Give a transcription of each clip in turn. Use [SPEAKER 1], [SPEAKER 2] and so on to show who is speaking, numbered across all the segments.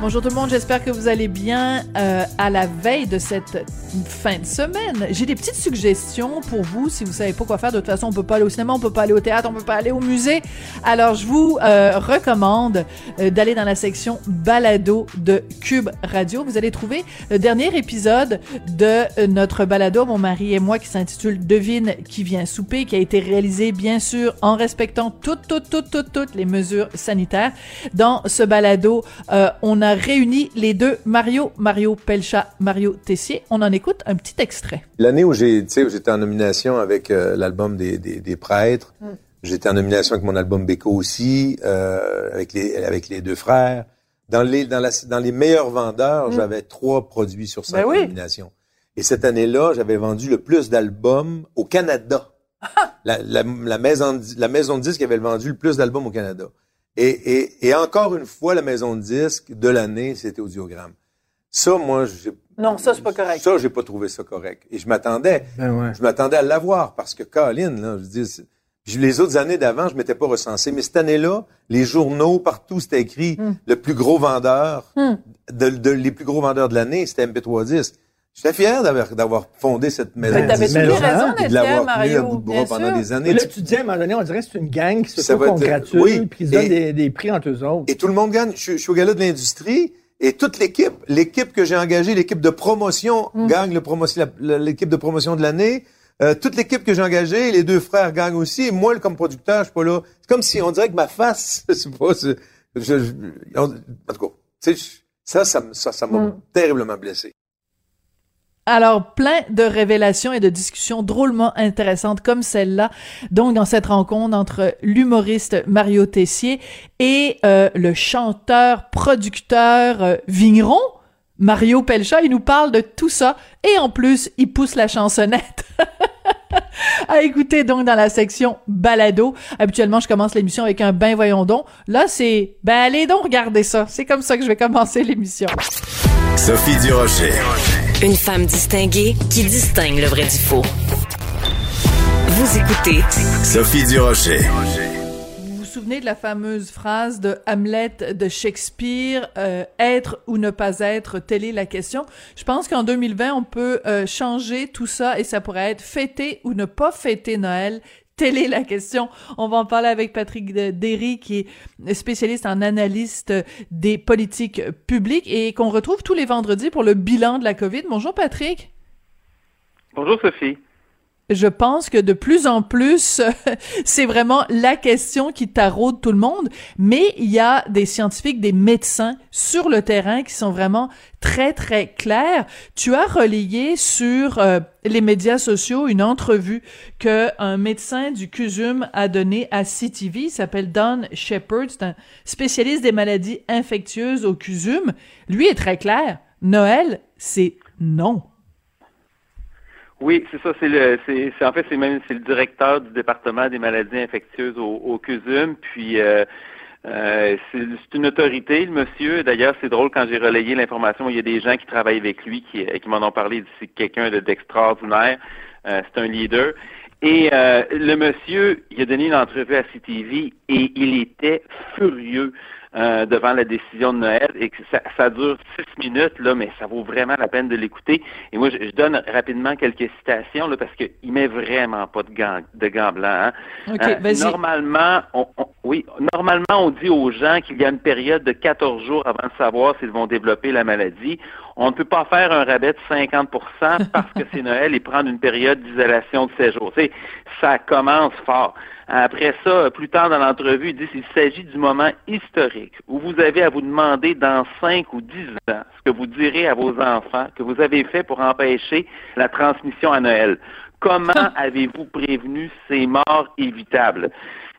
[SPEAKER 1] Bonjour tout le monde, j'espère que vous allez bien euh, à la veille de cette fin de semaine. J'ai des petites suggestions pour vous si vous savez pas quoi faire. De toute façon, on peut pas aller au cinéma, on peut pas aller au théâtre, on peut pas aller au musée. Alors, je vous euh, recommande euh, d'aller dans la section balado de Cube Radio. Vous allez trouver le dernier épisode de notre balado, mon mari et moi, qui s'intitule Devine qui vient souper, qui a été réalisé bien sûr en respectant toutes, toutes, toutes, toutes, toutes les mesures sanitaires. Dans ce balado, on a réuni les deux Mario, Mario Pelcha, Mario Tessier. On en écoute un petit extrait.
[SPEAKER 2] L'année où j'ai, j'étais en nomination avec euh, l'album des, des, des, prêtres, hmm. j'étais en nomination avec mon album Beko aussi, euh, avec les avec les deux frères. Dans les dans, la, dans les meilleurs vendeurs, hmm. j'avais trois produits sur cinq ben nominations. Et cette année-là, j'avais vendu le plus d'albums au Canada. la, la, la, maison la maison de disque avait vendu le plus d'albums au Canada. Et, et, et, encore une fois, la maison de disque de l'année, c'était Audiogramme. Ça, moi, j'ai...
[SPEAKER 1] Non, ça, c'est pas correct.
[SPEAKER 2] Ça, j'ai pas trouvé ça correct. Et je m'attendais, ben je m'attendais à l'avoir parce que Colin, là, je dis, les autres années d'avant, je m'étais pas recensé, mais cette année-là, les journaux, partout, c'était écrit hmm. le plus gros vendeur, hmm. de, de, les plus gros vendeurs de l'année, c'était MP3 Disque. J'étais fier d'avoir fondé cette maison.
[SPEAKER 1] T'avais toujours raison d'être fier, Mario.
[SPEAKER 2] à bout de bras pendant des années.
[SPEAKER 3] là, tu dis, à un moment donné, on dirait que c'est une gang qui se congratule, oui. puis ils donnent des, des, prix entre eux autres.
[SPEAKER 2] Et tout le monde gagne. Je, je suis au gala de l'industrie, et toute l'équipe, l'équipe que j'ai engagée, l'équipe de promotion, mm. gagne l'équipe de promotion de l'année. Euh, toute l'équipe que j'ai engagée, les deux frères gagnent aussi. Et moi, comme producteur, je suis pas là. C'est comme si on dirait que ma face, c'est pas... Je, je, en, tout cas, ça, ça m'a ça, ça mm. terriblement blessé.
[SPEAKER 1] Alors, plein de révélations et de discussions drôlement intéressantes comme celle-là, donc dans cette rencontre entre l'humoriste Mario Tessier et euh, le chanteur, producteur, euh, vigneron, Mario Pelcha. Il nous parle de tout ça et en plus, il pousse la chansonnette. à écouter donc dans la section balado. Habituellement, je commence l'émission avec un ben voyons donc. Là, c'est ben allez donc regarder ça. C'est comme ça que je vais commencer l'émission.
[SPEAKER 4] Sophie Durocher.
[SPEAKER 5] Une femme distinguée qui distingue le vrai du faux. Vous écoutez
[SPEAKER 4] Sophie Durocher.
[SPEAKER 1] Vous vous souvenez de la fameuse phrase de Hamlet de Shakespeare euh, Être ou ne pas être, telle est la question. Je pense qu'en 2020, on peut euh, changer tout ça et ça pourrait être fêter ou ne pas fêter Noël, Telle est la question. On va en parler avec Patrick Derry, qui est spécialiste en analyste des politiques publiques et qu'on retrouve tous les vendredis pour le bilan de la COVID. Bonjour Patrick.
[SPEAKER 6] Bonjour Sophie
[SPEAKER 1] je pense que de plus en plus, c'est vraiment la question qui taraude tout le monde. Mais il y a des scientifiques, des médecins sur le terrain qui sont vraiment très, très clairs. Tu as relayé sur euh, les médias sociaux une entrevue que un médecin du CUSUM a donnée à CTV. Il s'appelle Don Shepard. C'est un spécialiste des maladies infectieuses au CUSUM. Lui est très clair. Noël, c'est non.
[SPEAKER 6] Oui, c'est ça. C'est le, c'est, en fait, c'est même, c'est le directeur du département des maladies infectieuses au, au CUSUM. Puis, euh, euh, c'est, une autorité, le monsieur. D'ailleurs, c'est drôle quand j'ai relayé l'information. Il y a des gens qui travaillent avec lui qui, qui m'en ont parlé. C'est quelqu'un d'extraordinaire. Euh, c'est un leader. Et le monsieur, il a donné une entrevue à CTV et il était furieux. Euh, devant la décision de Noël et que ça, ça, dure six minutes, là, mais ça vaut vraiment la peine de l'écouter. Et moi, je, donne rapidement quelques citations là, parce qu'il met vraiment pas de gants, de gants blancs. Hein.
[SPEAKER 1] Euh,
[SPEAKER 6] normalement, on, oui, normalement, on dit aux gens qu'il y a une période de 14 jours avant de savoir s'ils vont développer la maladie. on ne peut pas faire un rabais de 50% parce que c'est Noël et prendre une période d'isolation de séjour. Tu ça commence fort. Après ça, plus tard dans l'entrevue, il dit qu'il s'agit du moment historique où vous avez à vous demander dans 5 ou 10 ans ce que vous direz à vos enfants que vous avez fait pour empêcher la transmission à Noël. Comment avez-vous prévenu ces morts évitables?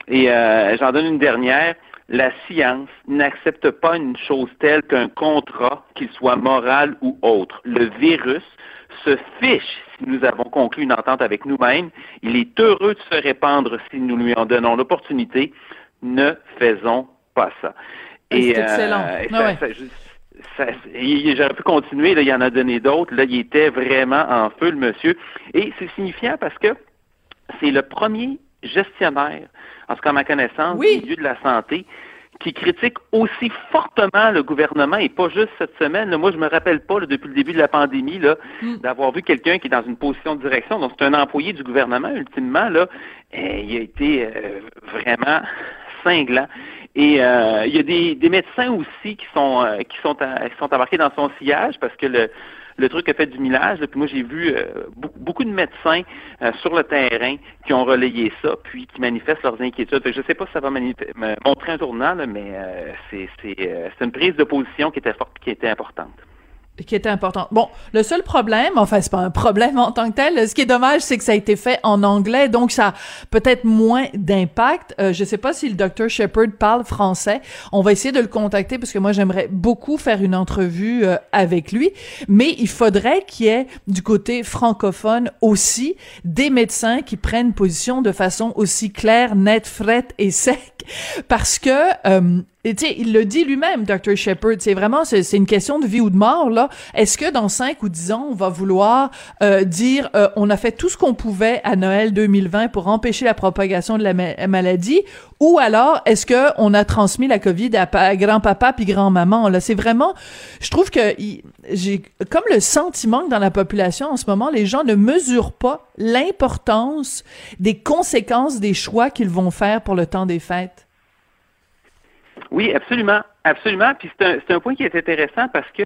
[SPEAKER 6] Et euh, j'en donne une dernière la science n'accepte pas une chose telle qu'un contrat, qu'il soit moral ou autre. Le virus se fiche si nous avons conclu une entente avec nous-mêmes. Il est heureux de se répandre si nous lui en donnons l'opportunité. Ne faisons pas ça.
[SPEAKER 1] Et, c'est excellent. Euh,
[SPEAKER 6] J'aurais pu continuer, là, il y en a donné d'autres. Là, il était vraiment en feu, le monsieur. Et c'est signifiant parce que c'est le premier gestionnaire en ce qu'à ma connaissance,
[SPEAKER 1] oui.
[SPEAKER 6] du milieu de la santé, qui critique aussi fortement le gouvernement et pas juste cette semaine. moi, je me rappelle pas depuis le début de la pandémie là, hmm. d'avoir vu quelqu'un qui est dans une position de direction. Donc, c'est un employé du gouvernement ultimement là. Et il a été euh, vraiment cinglant. Et euh, il y a des, des médecins aussi qui sont euh, qui sont qui sont embarqués dans son sillage parce que le le truc a fait du millage. Puis moi, j'ai vu euh, beaucoup, de médecins euh, sur le terrain qui ont relayé ça, puis qui manifestent leurs inquiétudes. je ne sais pas si ça va montrer un tournant, mais euh, c'est une prise de position qui était, forte, qui était importante
[SPEAKER 1] qui était important. Bon, le seul problème, enfin c'est pas un problème en tant que tel, ce qui est dommage, c'est que ça a été fait en anglais, donc ça a peut-être moins d'impact. Euh, je sais pas si le docteur Shepard parle français. On va essayer de le contacter parce que moi j'aimerais beaucoup faire une entrevue euh, avec lui, mais il faudrait qu'il y ait du côté francophone aussi des médecins qui prennent position de façon aussi claire, nette, frette et sec parce que euh, tu sais, il le dit lui-même, Dr. Shepard, c'est vraiment, c'est une question de vie ou de mort, là. Est-ce que dans 5 ou 10 ans, on va vouloir euh, dire, euh, on a fait tout ce qu'on pouvait à Noël 2020 pour empêcher la propagation de la maladie, ou alors, est-ce que on a transmis la COVID à, grand-papa puis grand-maman, là? C'est vraiment, je trouve que j'ai comme le sentiment que dans la population, en ce moment, les gens ne mesurent pas l'importance des conséquences des choix qu'ils vont faire pour le temps des fêtes.
[SPEAKER 6] Oui, absolument. Absolument. Puis c'est un, un, point qui est intéressant parce que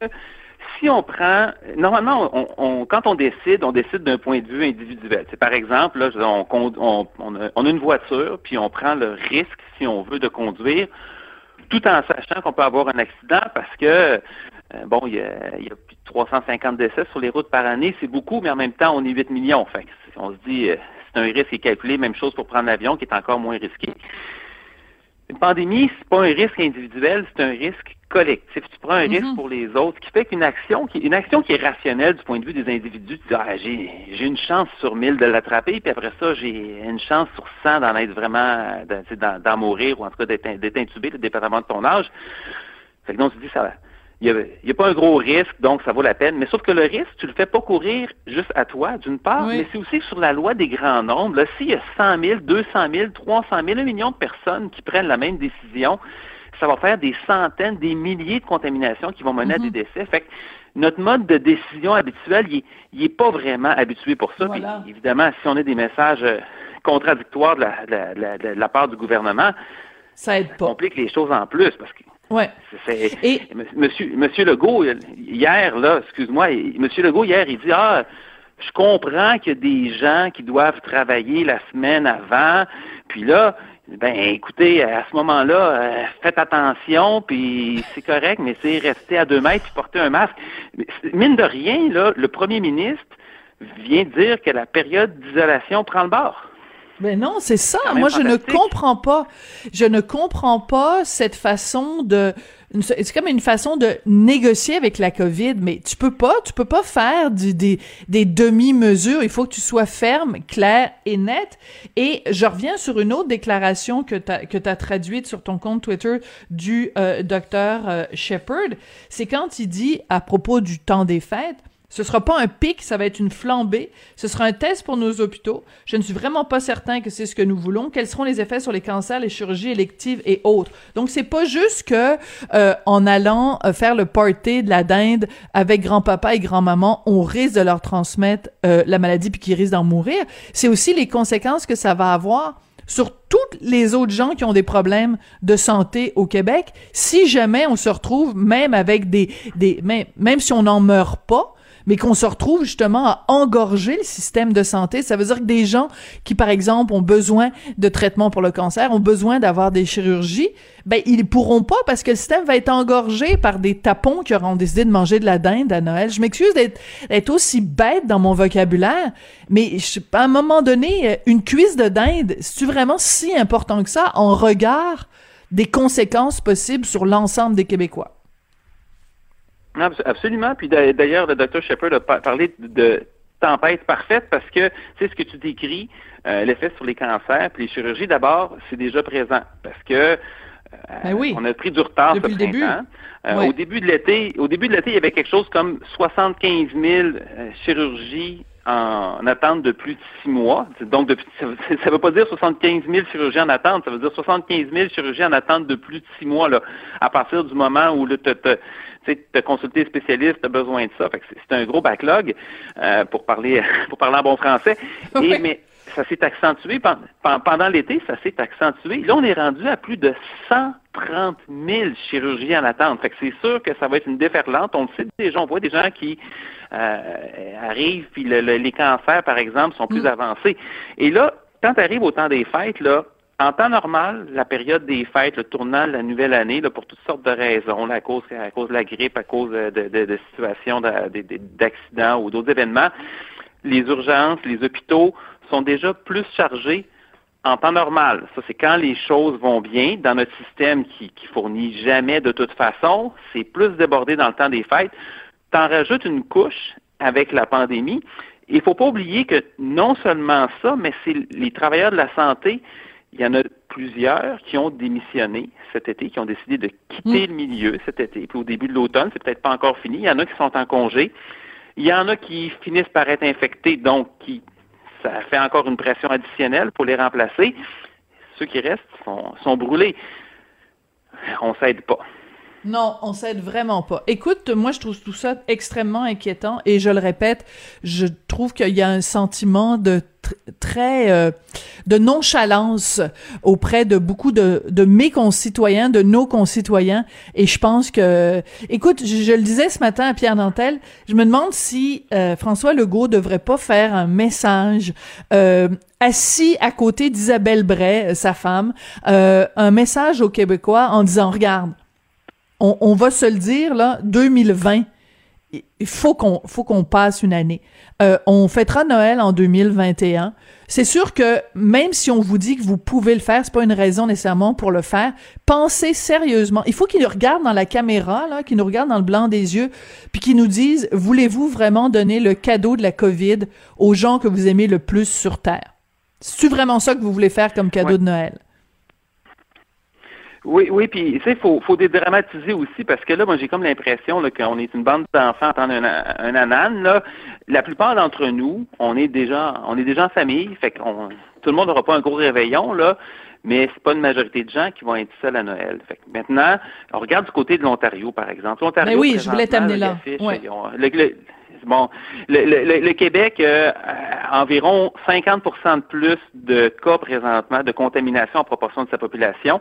[SPEAKER 6] si on prend, normalement, on, quand on décide, on décide d'un point de vue individuel. C'est par exemple, là, on, on, a, une voiture, puis on prend le risque, si on veut, de conduire, tout en sachant qu'on peut avoir un accident parce que, euh, bon, il y, a, il y, a, plus de 350 décès sur les routes par année, c'est beaucoup, mais en même temps, on est 8 millions. Fait on se dit, euh, c'est un risque qui est calculé, même chose pour prendre l'avion, qui est encore moins risqué. Une pandémie, c'est pas un risque individuel, c'est un risque collectif. Tu prends un risque mhm. pour les autres, ce qui fait qu'une action qui, une action qui est rationnelle du point de vue des individus, tu dis, ah, j'ai, j'ai une chance sur mille de l'attraper, puis après ça, j'ai une chance sur 100 d'en être vraiment, d'en, mourir, ou en tout cas d'être, d'être intubé, dépendamment de ton âge. Fait que donc, tu dis, ça, il n'y a, pas un gros risque, donc ça vaut la peine. Mais sauf que le risque, tu le fais pas courir juste à toi, d'une part, mais c'est aussi sur la loi des grands nombres. Là, s'il y a 100 000, 200 000, 300 000, un million de personnes qui prennent la même décision, ça va faire des centaines, des milliers de contaminations qui vont mener à des mm-hmm. décès. Fait que notre mode de décision habituel, il n'est pas vraiment habitué pour ça. évidemment, si on a des messages euh, contradictoires de la, la, part du gouvernement,
[SPEAKER 1] ça aide pas.
[SPEAKER 6] complique les choses en plus parce que
[SPEAKER 1] Ouais.
[SPEAKER 6] Et... Monsieur, Monsieur Legault, hier, là, excuse-moi, Monsieur Legault, hier, il dit Ah, je comprends qu'il y a des gens qui doivent travailler la semaine avant, puis là, ben écoutez, à ce moment-là, euh, faites attention, puis c'est correct, mais c'est rester à deux mètres puis porter un masque. Mine de rien, là, le premier ministre vient dire que la période d'isolation prend le bord.
[SPEAKER 1] Mais non, c'est ça. Moi, je ne comprends pas. Je ne comprends pas cette façon de. C'est comme une façon de négocier avec la COVID, mais tu peux pas, tu peux pas faire du, des, des demi-mesures. Il faut que tu sois ferme, clair et net. Et je reviens sur une autre déclaration que tu as, que as traduite sur ton compte Twitter du euh, docteur euh, Shepard. C'est quand il dit à propos du temps des fêtes, ce sera pas un pic, ça va être une flambée. Ce sera un test pour nos hôpitaux. Je ne suis vraiment pas certain que c'est ce que nous voulons. Quels seront les effets sur les cancers, les chirurgies électives et autres? Donc c'est pas juste que euh, en allant euh, faire le party de la dinde avec grand-papa et grand-maman, on risque de leur transmettre euh, la maladie puis qu'ils risquent d'en mourir. C'est aussi les conséquences que ça va avoir sur toutes les autres gens qui ont des problèmes de santé au Québec si jamais on se retrouve même avec des, des même, même si on n'en meurt pas, mais qu'on se retrouve justement à engorger le système de santé. Ça veut dire que des gens qui, par exemple, ont besoin de traitement pour le cancer, ont besoin d'avoir des chirurgies, ben ils pourront pas parce que le système va être engorgé par des tapons qui auront décidé de manger de la dinde à Noël. Je m'excuse d'être aussi bête dans mon vocabulaire, mais à un moment donné, une cuisse de dinde, c'est vraiment si important que ça en regard des conséquences possibles sur l'ensemble des Québécois?
[SPEAKER 6] Absolument. Puis d'ailleurs, le docteur Shepard a parlé de tempête parfaite parce que, tu sais, ce que tu décris, euh, l'effet sur les cancers, puis les chirurgies, d'abord, c'est déjà présent parce que euh,
[SPEAKER 1] ben oui.
[SPEAKER 6] on a pris du retard
[SPEAKER 1] Depuis
[SPEAKER 6] ce
[SPEAKER 1] début.
[SPEAKER 6] Euh, au début de l'été, au début de l'été, il y avait quelque chose comme 75 000 chirurgies en attente de plus de six mois. Donc, depuis, ça ne veut pas dire 75 000 chirurgiens en attente, ça veut dire 75 000 chirurgiens en attente de plus de six mois, là, à partir du moment où tu as consulté spécialiste, tu as besoin de ça. c'est un gros backlog, euh, pour parler pour parler en bon français. Et, mais ça s'est accentué pendant l'été, ça s'est accentué. Là, on est rendu à plus de 130 000 chirurgiens en attente. Fait que c'est sûr que ça va être une déferlante. On le sait déjà, on voit des gens qui euh, arrivent, puis les cancers, par exemple, sont plus mm. avancés. Et là, quand tu arrives au temps des fêtes, là, en temps normal, la période des fêtes, le tournant de la nouvelle année, là, pour toutes sortes de raisons, à, cause, à cause de la grippe, à cause de, de, de situations d'accidents ou d'autres événements, les urgences, les hôpitaux sont déjà plus chargés en temps normal. Ça, c'est quand les choses vont bien dans notre système qui, qui fournit jamais de toute façon. C'est plus débordé dans le temps des fêtes. T'en rajoutes une couche avec la pandémie. Il faut pas oublier que non seulement ça, mais c'est les travailleurs de la santé. Il y en a plusieurs qui ont démissionné cet été, qui ont décidé de quitter mm. le milieu cet été. Puis au début de l'automne, c'est peut-être pas encore fini. Il y en a qui sont en congé. Il y en a qui finissent par être infectés, donc qui ça fait encore une pression additionnelle pour les remplacer. Ceux qui restent sont, sont brûlés. On s'aide pas.
[SPEAKER 1] Non, on s'aide vraiment pas. Écoute, moi, je trouve tout ça extrêmement inquiétant et je le répète, je trouve qu'il y a un sentiment de très euh, de nonchalance auprès de beaucoup de, de mes concitoyens, de nos concitoyens. Et je pense que, écoute, je, le disais ce matin à Pierre Nantel, je me demande si euh, François Legault devrait pas faire un message euh, assis à côté d'Isabelle Bray, sa femme, un message aux Québécois en disant, regarde, on, va se le dire, là, 2020, il faut qu'on faut qu'on passe une année. Euh, on fêtera Noël en 2021. C'est sûr que même si on vous dit que vous pouvez le faire, c'est pas une raison nécessairement pour le faire. Pensez sérieusement. Il faut qu'ils nous regardent dans la caméra, là, qu'ils nous regardent dans le blanc des yeux, puis qu'ils nous disent voulez-vous vraiment donner le cadeau de la COVID aux gens que vous aimez le plus sur Terre? C'est vraiment ça que vous voulez faire comme cadeau de Noël?
[SPEAKER 6] Oui, oui, puis tu sais, faut, faut dédramatiser aussi parce que là, moi, j'ai comme l'impression qu'on est une bande d'enfants attendant un, un anan. Là, la plupart d'entre nous, on est déjà, on est déjà en famille, fait qu'on, tout le monde n'aura pas un gros réveillon là, mais c'est pas une majorité de gens qui vont être seuls à Noël. Fait que maintenant, on regarde du côté de l'Ontario, par exemple. L'Ontario,
[SPEAKER 1] mais oui, je voulais t'amener là.
[SPEAKER 6] bon, le, le, Québec, euh, environ 50% de plus de cas présentement de contamination en proportion de sa population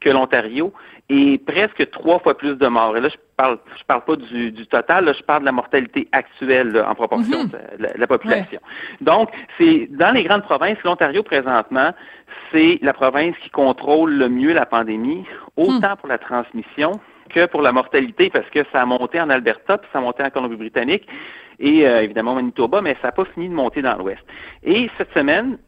[SPEAKER 6] que l'Ontario et presque trois fois plus de morts. Et là, je parle, je parle pas du, du total, là, je parle de la mortalité actuelle en proportion mhm. de, la, population. Donc, c'est dans les grandes provinces, l'Ontario présentement, c'est la province qui contrôle le mieux la pandémie, autant hmm. pour la transmission que pour la mortalité, parce que ça a monté en Alberta, puis ça a monté en Colombie-Britannique, et euh, évidemment Manitoba, mais ça n'a pas fini de monter dans l'Ouest. Et cette semaine,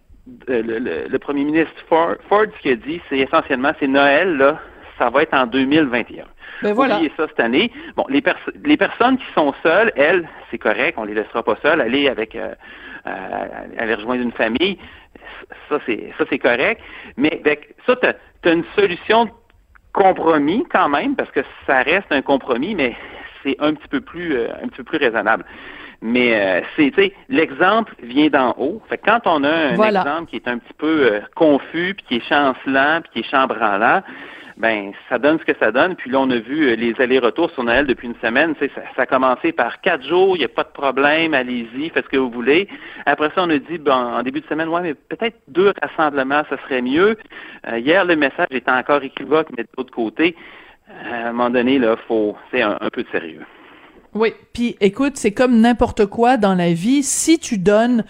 [SPEAKER 6] euh, le, premier ministre Ford, ce qu'il a dit, c'est essentiellement, c'est Noël, là, ça va être en 2021.
[SPEAKER 1] Ben voilà.
[SPEAKER 6] Oubliez ça cette année. Bon, les, les personnes qui sont seules, elles, c'est correct, on les laissera pas seules, aller avec, euh, euh, aller rejoindre une famille, ça c'est, ça c'est correct. Mais avec ça, tu as, une solution de compromis quand même, parce que ça reste un compromis, mais c'est un petit peu plus, un petit peu plus raisonnable. Mais euh, c'est, tu sais, l'exemple vient d'en haut. Fait quand on a un exemple qui est un petit peu euh, confus, puis qui est chancelant, puis qui est chambranlant, ben ça donne ce que ça donne. Puis là, on a vu euh, les allers-retours sur Noël depuis une semaine. Ça, ça a commencé par quatre jours, il n'y a pas de problème, allez-y, faites ce que vous voulez. Après ça, on a dit, ben, en début de semaine, ouais, mais peut-être deux rassemblements, ça serait mieux. Euh, hier, le message était encore équivoque, mais de l'autre côté, à un moment donné, là, faut, c'est un peu de sérieux.
[SPEAKER 1] Oui, puis écoute, c'est comme n'importe quoi dans la vie. Si tu donnes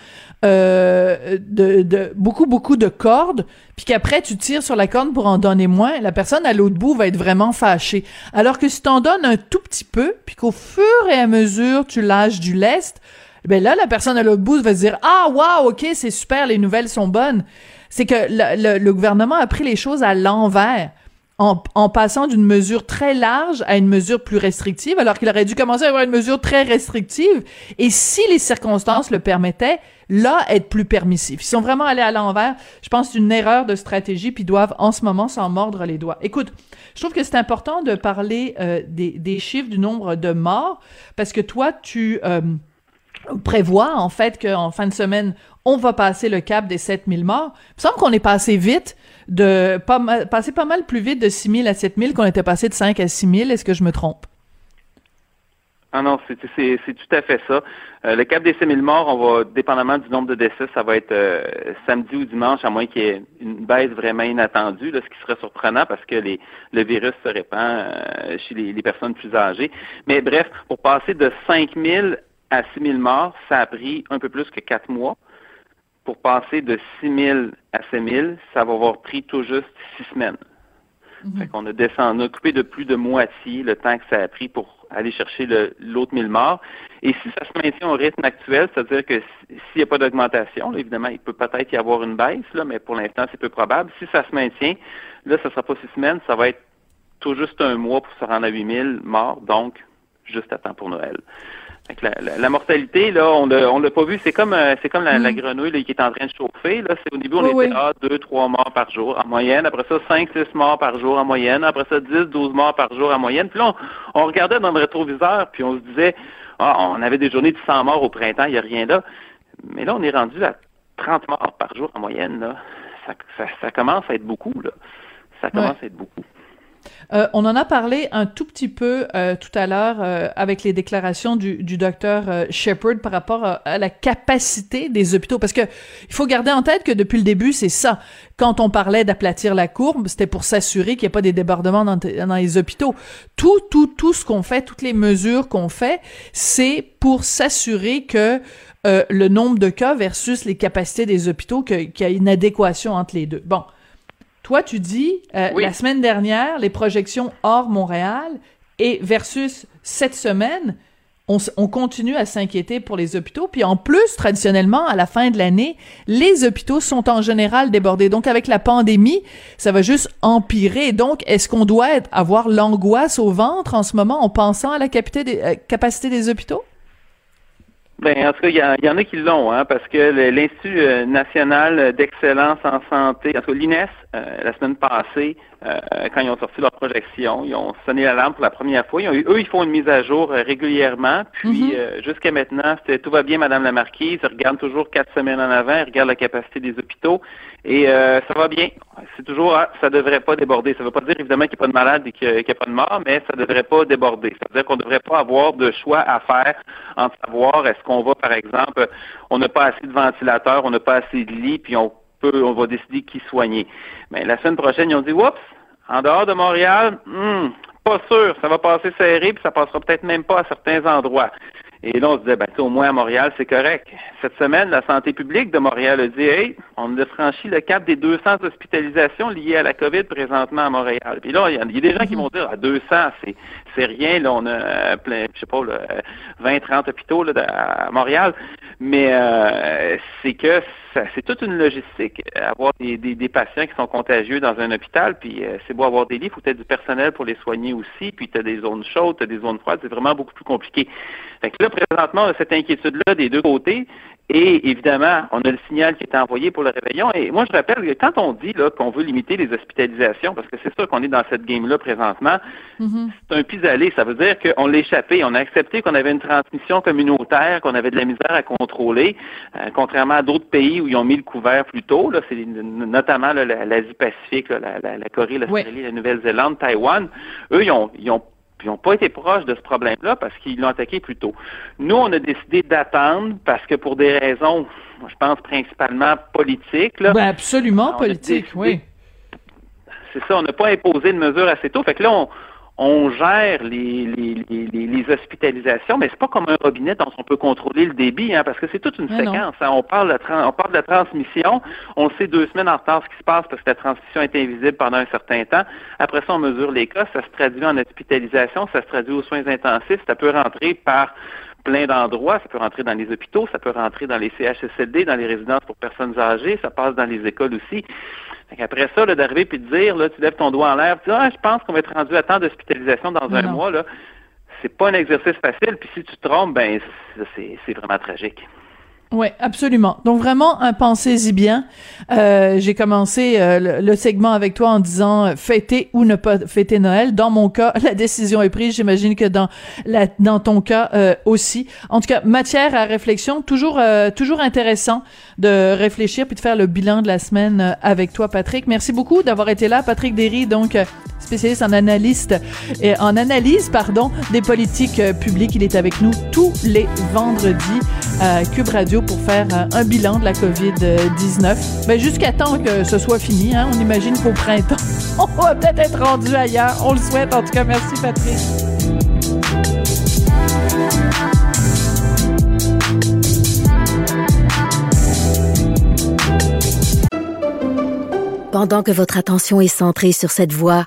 [SPEAKER 1] euh, de, beaucoup, beaucoup de cordes, puis qu'après tu tires sur la corde pour en donner moins, la personne à l'autre bout va être vraiment fâchée. Alors que si tu en donnes un tout petit peu, puis qu'au fur et à mesure tu lâches du lest, ben là, la personne à l'autre bout va se dire « Ah, wow, ok, c'est super, les nouvelles sont bonnes. » C'est que le gouvernement a pris les choses à l'envers en, passant d'une mesure très large à une mesure plus restrictive, alors qu'il aurait dû commencer à avoir une mesure très restrictive, et si les circonstances le permettaient, là, être plus permissif. Ils sont vraiment allés à l'envers. Je pense c'est une erreur de stratégie, puis doivent en ce moment s'en mordre les doigts. Écoute, je trouve que c'est important de parler euh, des, chiffres du nombre de morts, parce que toi, tu... Euh, prévois en fait qu'en fin de semaine, on va passer le cap des 7000 morts. Il me semble qu'on est passé vite de pas mal, passer pas mal plus vite de 6 000 à 7 000 qu'on était passé de 5 à 6 000. Est-ce que je me trompe?
[SPEAKER 6] Ah non, c'est tout à fait ça. Euh, le cap des 6 000 morts, on va, dépendamment du nombre de décès, ça va être euh, samedi ou dimanche, à moins qu'il y ait une baisse vraiment inattendue, ce qui serait surprenant parce que les, le virus se répand euh, chez les, les, personnes plus âgées. Mais bref, pour passer de 5 000 à 6 000 morts, ça a pris un peu plus que 4 mois pour passer de 6 000 à 7 000, ça va avoir pris tout juste six semaines. On Fait qu'on a descendu, on a coupé de plus de moitié le temps que ça a pris pour aller chercher l'autre 1000 morts. Et si ça se maintient au rythme actuel, c'est-à-dire que s'il n'y a pas d'augmentation, évidemment, il peut peut-être y avoir une baisse, là, mais pour l'instant, c'est peu probable. Si ça se maintient, là, ça ne sera pas six semaines, ça va être tout juste un mois pour se rendre à 8000 morts, donc juste à temps pour Noël. La, la, mortalité, là, on l'a, on l'a pas vu. C'est comme, euh, c'est comme la, mm. grenouille qui est en train de chauffer. Là, c'est au début, on était à deux, trois morts par jour en moyenne. Après ça, cinq, six morts par jour en moyenne. Après ça, dix, douze morts par jour en moyenne. Puis là, on, regardait dans le rétroviseur, puis on se disait, ah, on avait des journées de 100 morts au printemps, il n'y a rien là. Mais là, on est rendu à 30 morts par jour en moyenne. Là. Ça, ça, ça commence à être beaucoup. Là. Ça commence à être beaucoup.
[SPEAKER 1] Euh, on en a parlé un tout petit peu euh, tout à l'heure euh, avec les déclarations du, docteur Shepard par rapport à, la capacité des hôpitaux, parce que il faut garder en tête que depuis le début, c'est ça. Quand on parlait d'aplatir la courbe, c'était pour s'assurer qu'il n'y ait pas des débordements dans, dans, les hôpitaux. Tout, tout, tout ce qu'on fait, toutes les mesures qu'on fait, c'est pour s'assurer que le nombre de cas versus les capacités des hôpitaux, qu'il y a une adéquation entre les deux. Bon. Toi, tu dis, euh, la semaine dernière, les projections hors Montréal et versus cette semaine, on, on continue à s'inquiéter pour les hôpitaux. Puis en plus, traditionnellement, à la fin de l'année, les hôpitaux sont en général débordés. Donc avec la pandémie, ça va juste empirer. Donc, est-ce qu'on doit avoir l'angoisse au ventre en ce moment en pensant à la capacité des, euh, capacité des hôpitaux?
[SPEAKER 6] Ben, en tout cas, il y, en a qui l'ont, hein, parce que l'Institut euh, national d'excellence en santé, en tout cas l'INES, euh, la semaine passée, euh, quand ils ont sorti leur projection, ils ont sonné l'alarme pour la première fois. eux, ils font une mise à jour régulièrement, puis mm-hmm. jusqu'à maintenant, c'était tout va bien, Madame la Marquise, ils regardent toujours quatre semaines en avant, ils regardent la capacité des hôpitaux, et ça va bien. C'est toujours, ah, ça devrait pas déborder. Ça ne veut pas dire évidemment qu'il n'y a pas de malade et qu'il n'y a, pas de mort, mais ça ne devrait pas déborder. Ça veut dire qu'on ne devrait pas avoir de choix à faire en savoir est-ce qu'on va, par exemple, on n'a pas assez de ventilateurs, on n'a pas assez de lits, puis on peut, on va décider qui soigner. Mais la semaine prochaine, ils ont dit, oups, en dehors de Montréal, hmm, pas sûr, ça va passer serré, puis ça passera peut-être même pas à certains endroits. Et là, on se disait, ben, au moins à Montréal, c'est correct. Cette semaine, la santé publique de Montréal a dit, hey, on a franchi le cap des 200 hospitalisations liées à la COVID présentement à Montréal. Puis là, il y, a des gens qui vont dire, à 200, c'est, rien, là, on a euh, plein, je sais pas, 20, 30 hôpitaux là, à Montréal. Mais euh, c'est que c'est toute une logistique, avoir des, des, patients qui sont contagieux dans un hôpital, puis euh, c'est beau avoir des lits, il faut être du personnel pour les soigner aussi, puis tu as des zones chaudes, tu as des zones froides, c'est vraiment beaucoup plus compliqué. Fait que là, présentement, cette inquiétude-là des deux côtés, Et évidemment, on a le signal qui est envoyé pour le réveillon. Et moi, je rappelle que quand on dit qu'on veut limiter les hospitalisations, parce que c'est sûr qu'on est dans cette game-là présentement, mm-hmm. c'est un pis-aller. Ça veut dire qu'on l'a échappé. On a accepté qu'on avait une transmission communautaire, qu'on avait de la misère à contrôler, euh, contrairement à d'autres pays où ils ont mis le couvert plus tôt. Là, c'est notamment l'Asie-Pacifique, la, la, Corée, l'Australie, la Nouvelle-Zélande, Taïwan. Eux, ils ont, ils ont ils n'ont pas été proches de ce problème-là parce qu'ils l'ont attaqué plus tôt. Nous, on a décidé d'attendre parce que pour des raisons, je pense principalement politiques. Là,
[SPEAKER 1] ben absolument politiques, oui.
[SPEAKER 6] C'est ça, on n'a pas imposé de mesures assez tôt. Fait que là, on, on gère les, les, les, les hospitalisations, mais c'est pas comme un robinet dont on peut contrôler le débit, hein, parce que c'est toute une séquence. Hein. On, parle de on parle de la transmission, on sait deux semaines en retard ce qui se passe parce que la transmission est invisible pendant un certain temps. Après ça, on mesure les cas, ça se traduit en hospitalisation, ça se traduit aux soins intensifs, ça peut rentrer par plein d'endroits. Ça peut rentrer dans les hôpitaux, ça peut rentrer dans les CHSLD, dans les résidences pour personnes âgées, ça passe dans les écoles aussi. Après ça, d'arriver puis de dire, là, tu lèves ton doigt en l'air, tu dis, ah, je pense qu'on va être rendu à temps d'hospitalisation dans un mois, là. C'est pas un exercice facile, puis si tu te trompes, ben, c'est vraiment tragique.
[SPEAKER 1] Oui, absolument. Donc vraiment, pensez-y bien. Euh, j'ai commencé euh, le, segment avec toi en disant euh, fêter ou ne pas fêter Noël. Dans mon cas, la décision est prise. J'imagine que dans la, dans ton cas aussi. En tout cas, matière à réflexion. Toujours toujours intéressant de réfléchir puis de faire le bilan de la semaine avec toi, Patrick. Merci beaucoup d'avoir été là, Patrick Derry, donc spécialiste en analyste et en analyse pardon des politiques publiques. Il est avec nous tous les vendredis à Cube Radio pour faire euh, un bilan de la COVID-19. Ben, jusqu'à temps que ce soit fini, hein, on imagine qu'au printemps, on va peut-être être rendu ailleurs. On le souhaite. En tout cas, merci Patrice.
[SPEAKER 5] Pendant que votre attention est centrée sur cette voix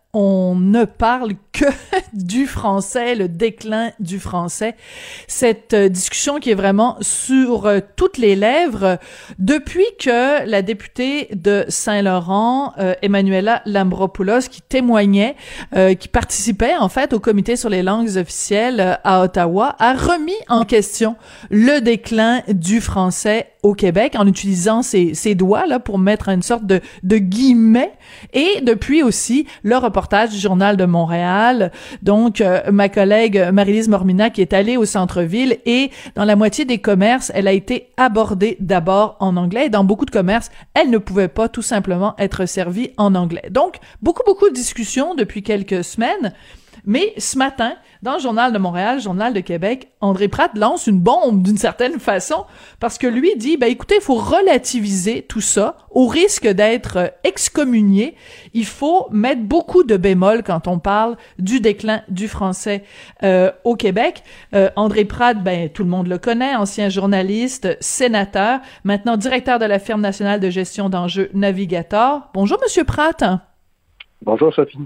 [SPEAKER 1] on ne parle que du français, le déclin du français. Cette euh, discussion qui est vraiment sur euh, toutes les lèvres depuis que la députée de Saint-Laurent, euh, Emmanuela Lambropoulos, qui témoignait, qui participait en fait au comité sur les langues officielles à Ottawa, a remis en question le déclin du français au Québec en utilisant ses, ses doigts là pour mettre une sorte de, de guillemets et depuis aussi le du journal de Montréal. Donc euh, ma collègue Marie-Lise Mormina qui est allée au centre-ville et dans la moitié des commerces elle a été abordée d'abord en anglais. Et dans beaucoup de commerces elle ne pouvait pas tout simplement être servie en anglais. Donc beaucoup beaucoup de discussions depuis quelques semaines mais ce matin, dans le Journal de Montréal, Journal de Québec, André Pratt lance une bombe d'une certaine façon parce que lui dit, ben écoutez, il faut relativiser tout ça au risque d'être euh, excommunié. Il faut mettre beaucoup de bémols quand on parle du déclin du français euh, au Québec. Euh, André Pratt, ben tout le monde le connaît, ancien journaliste, sénateur, maintenant directeur de la firme nationale de gestion d'enjeux Navigator. Bonjour, Monsieur Pratt.
[SPEAKER 7] Bonjour, Sophie.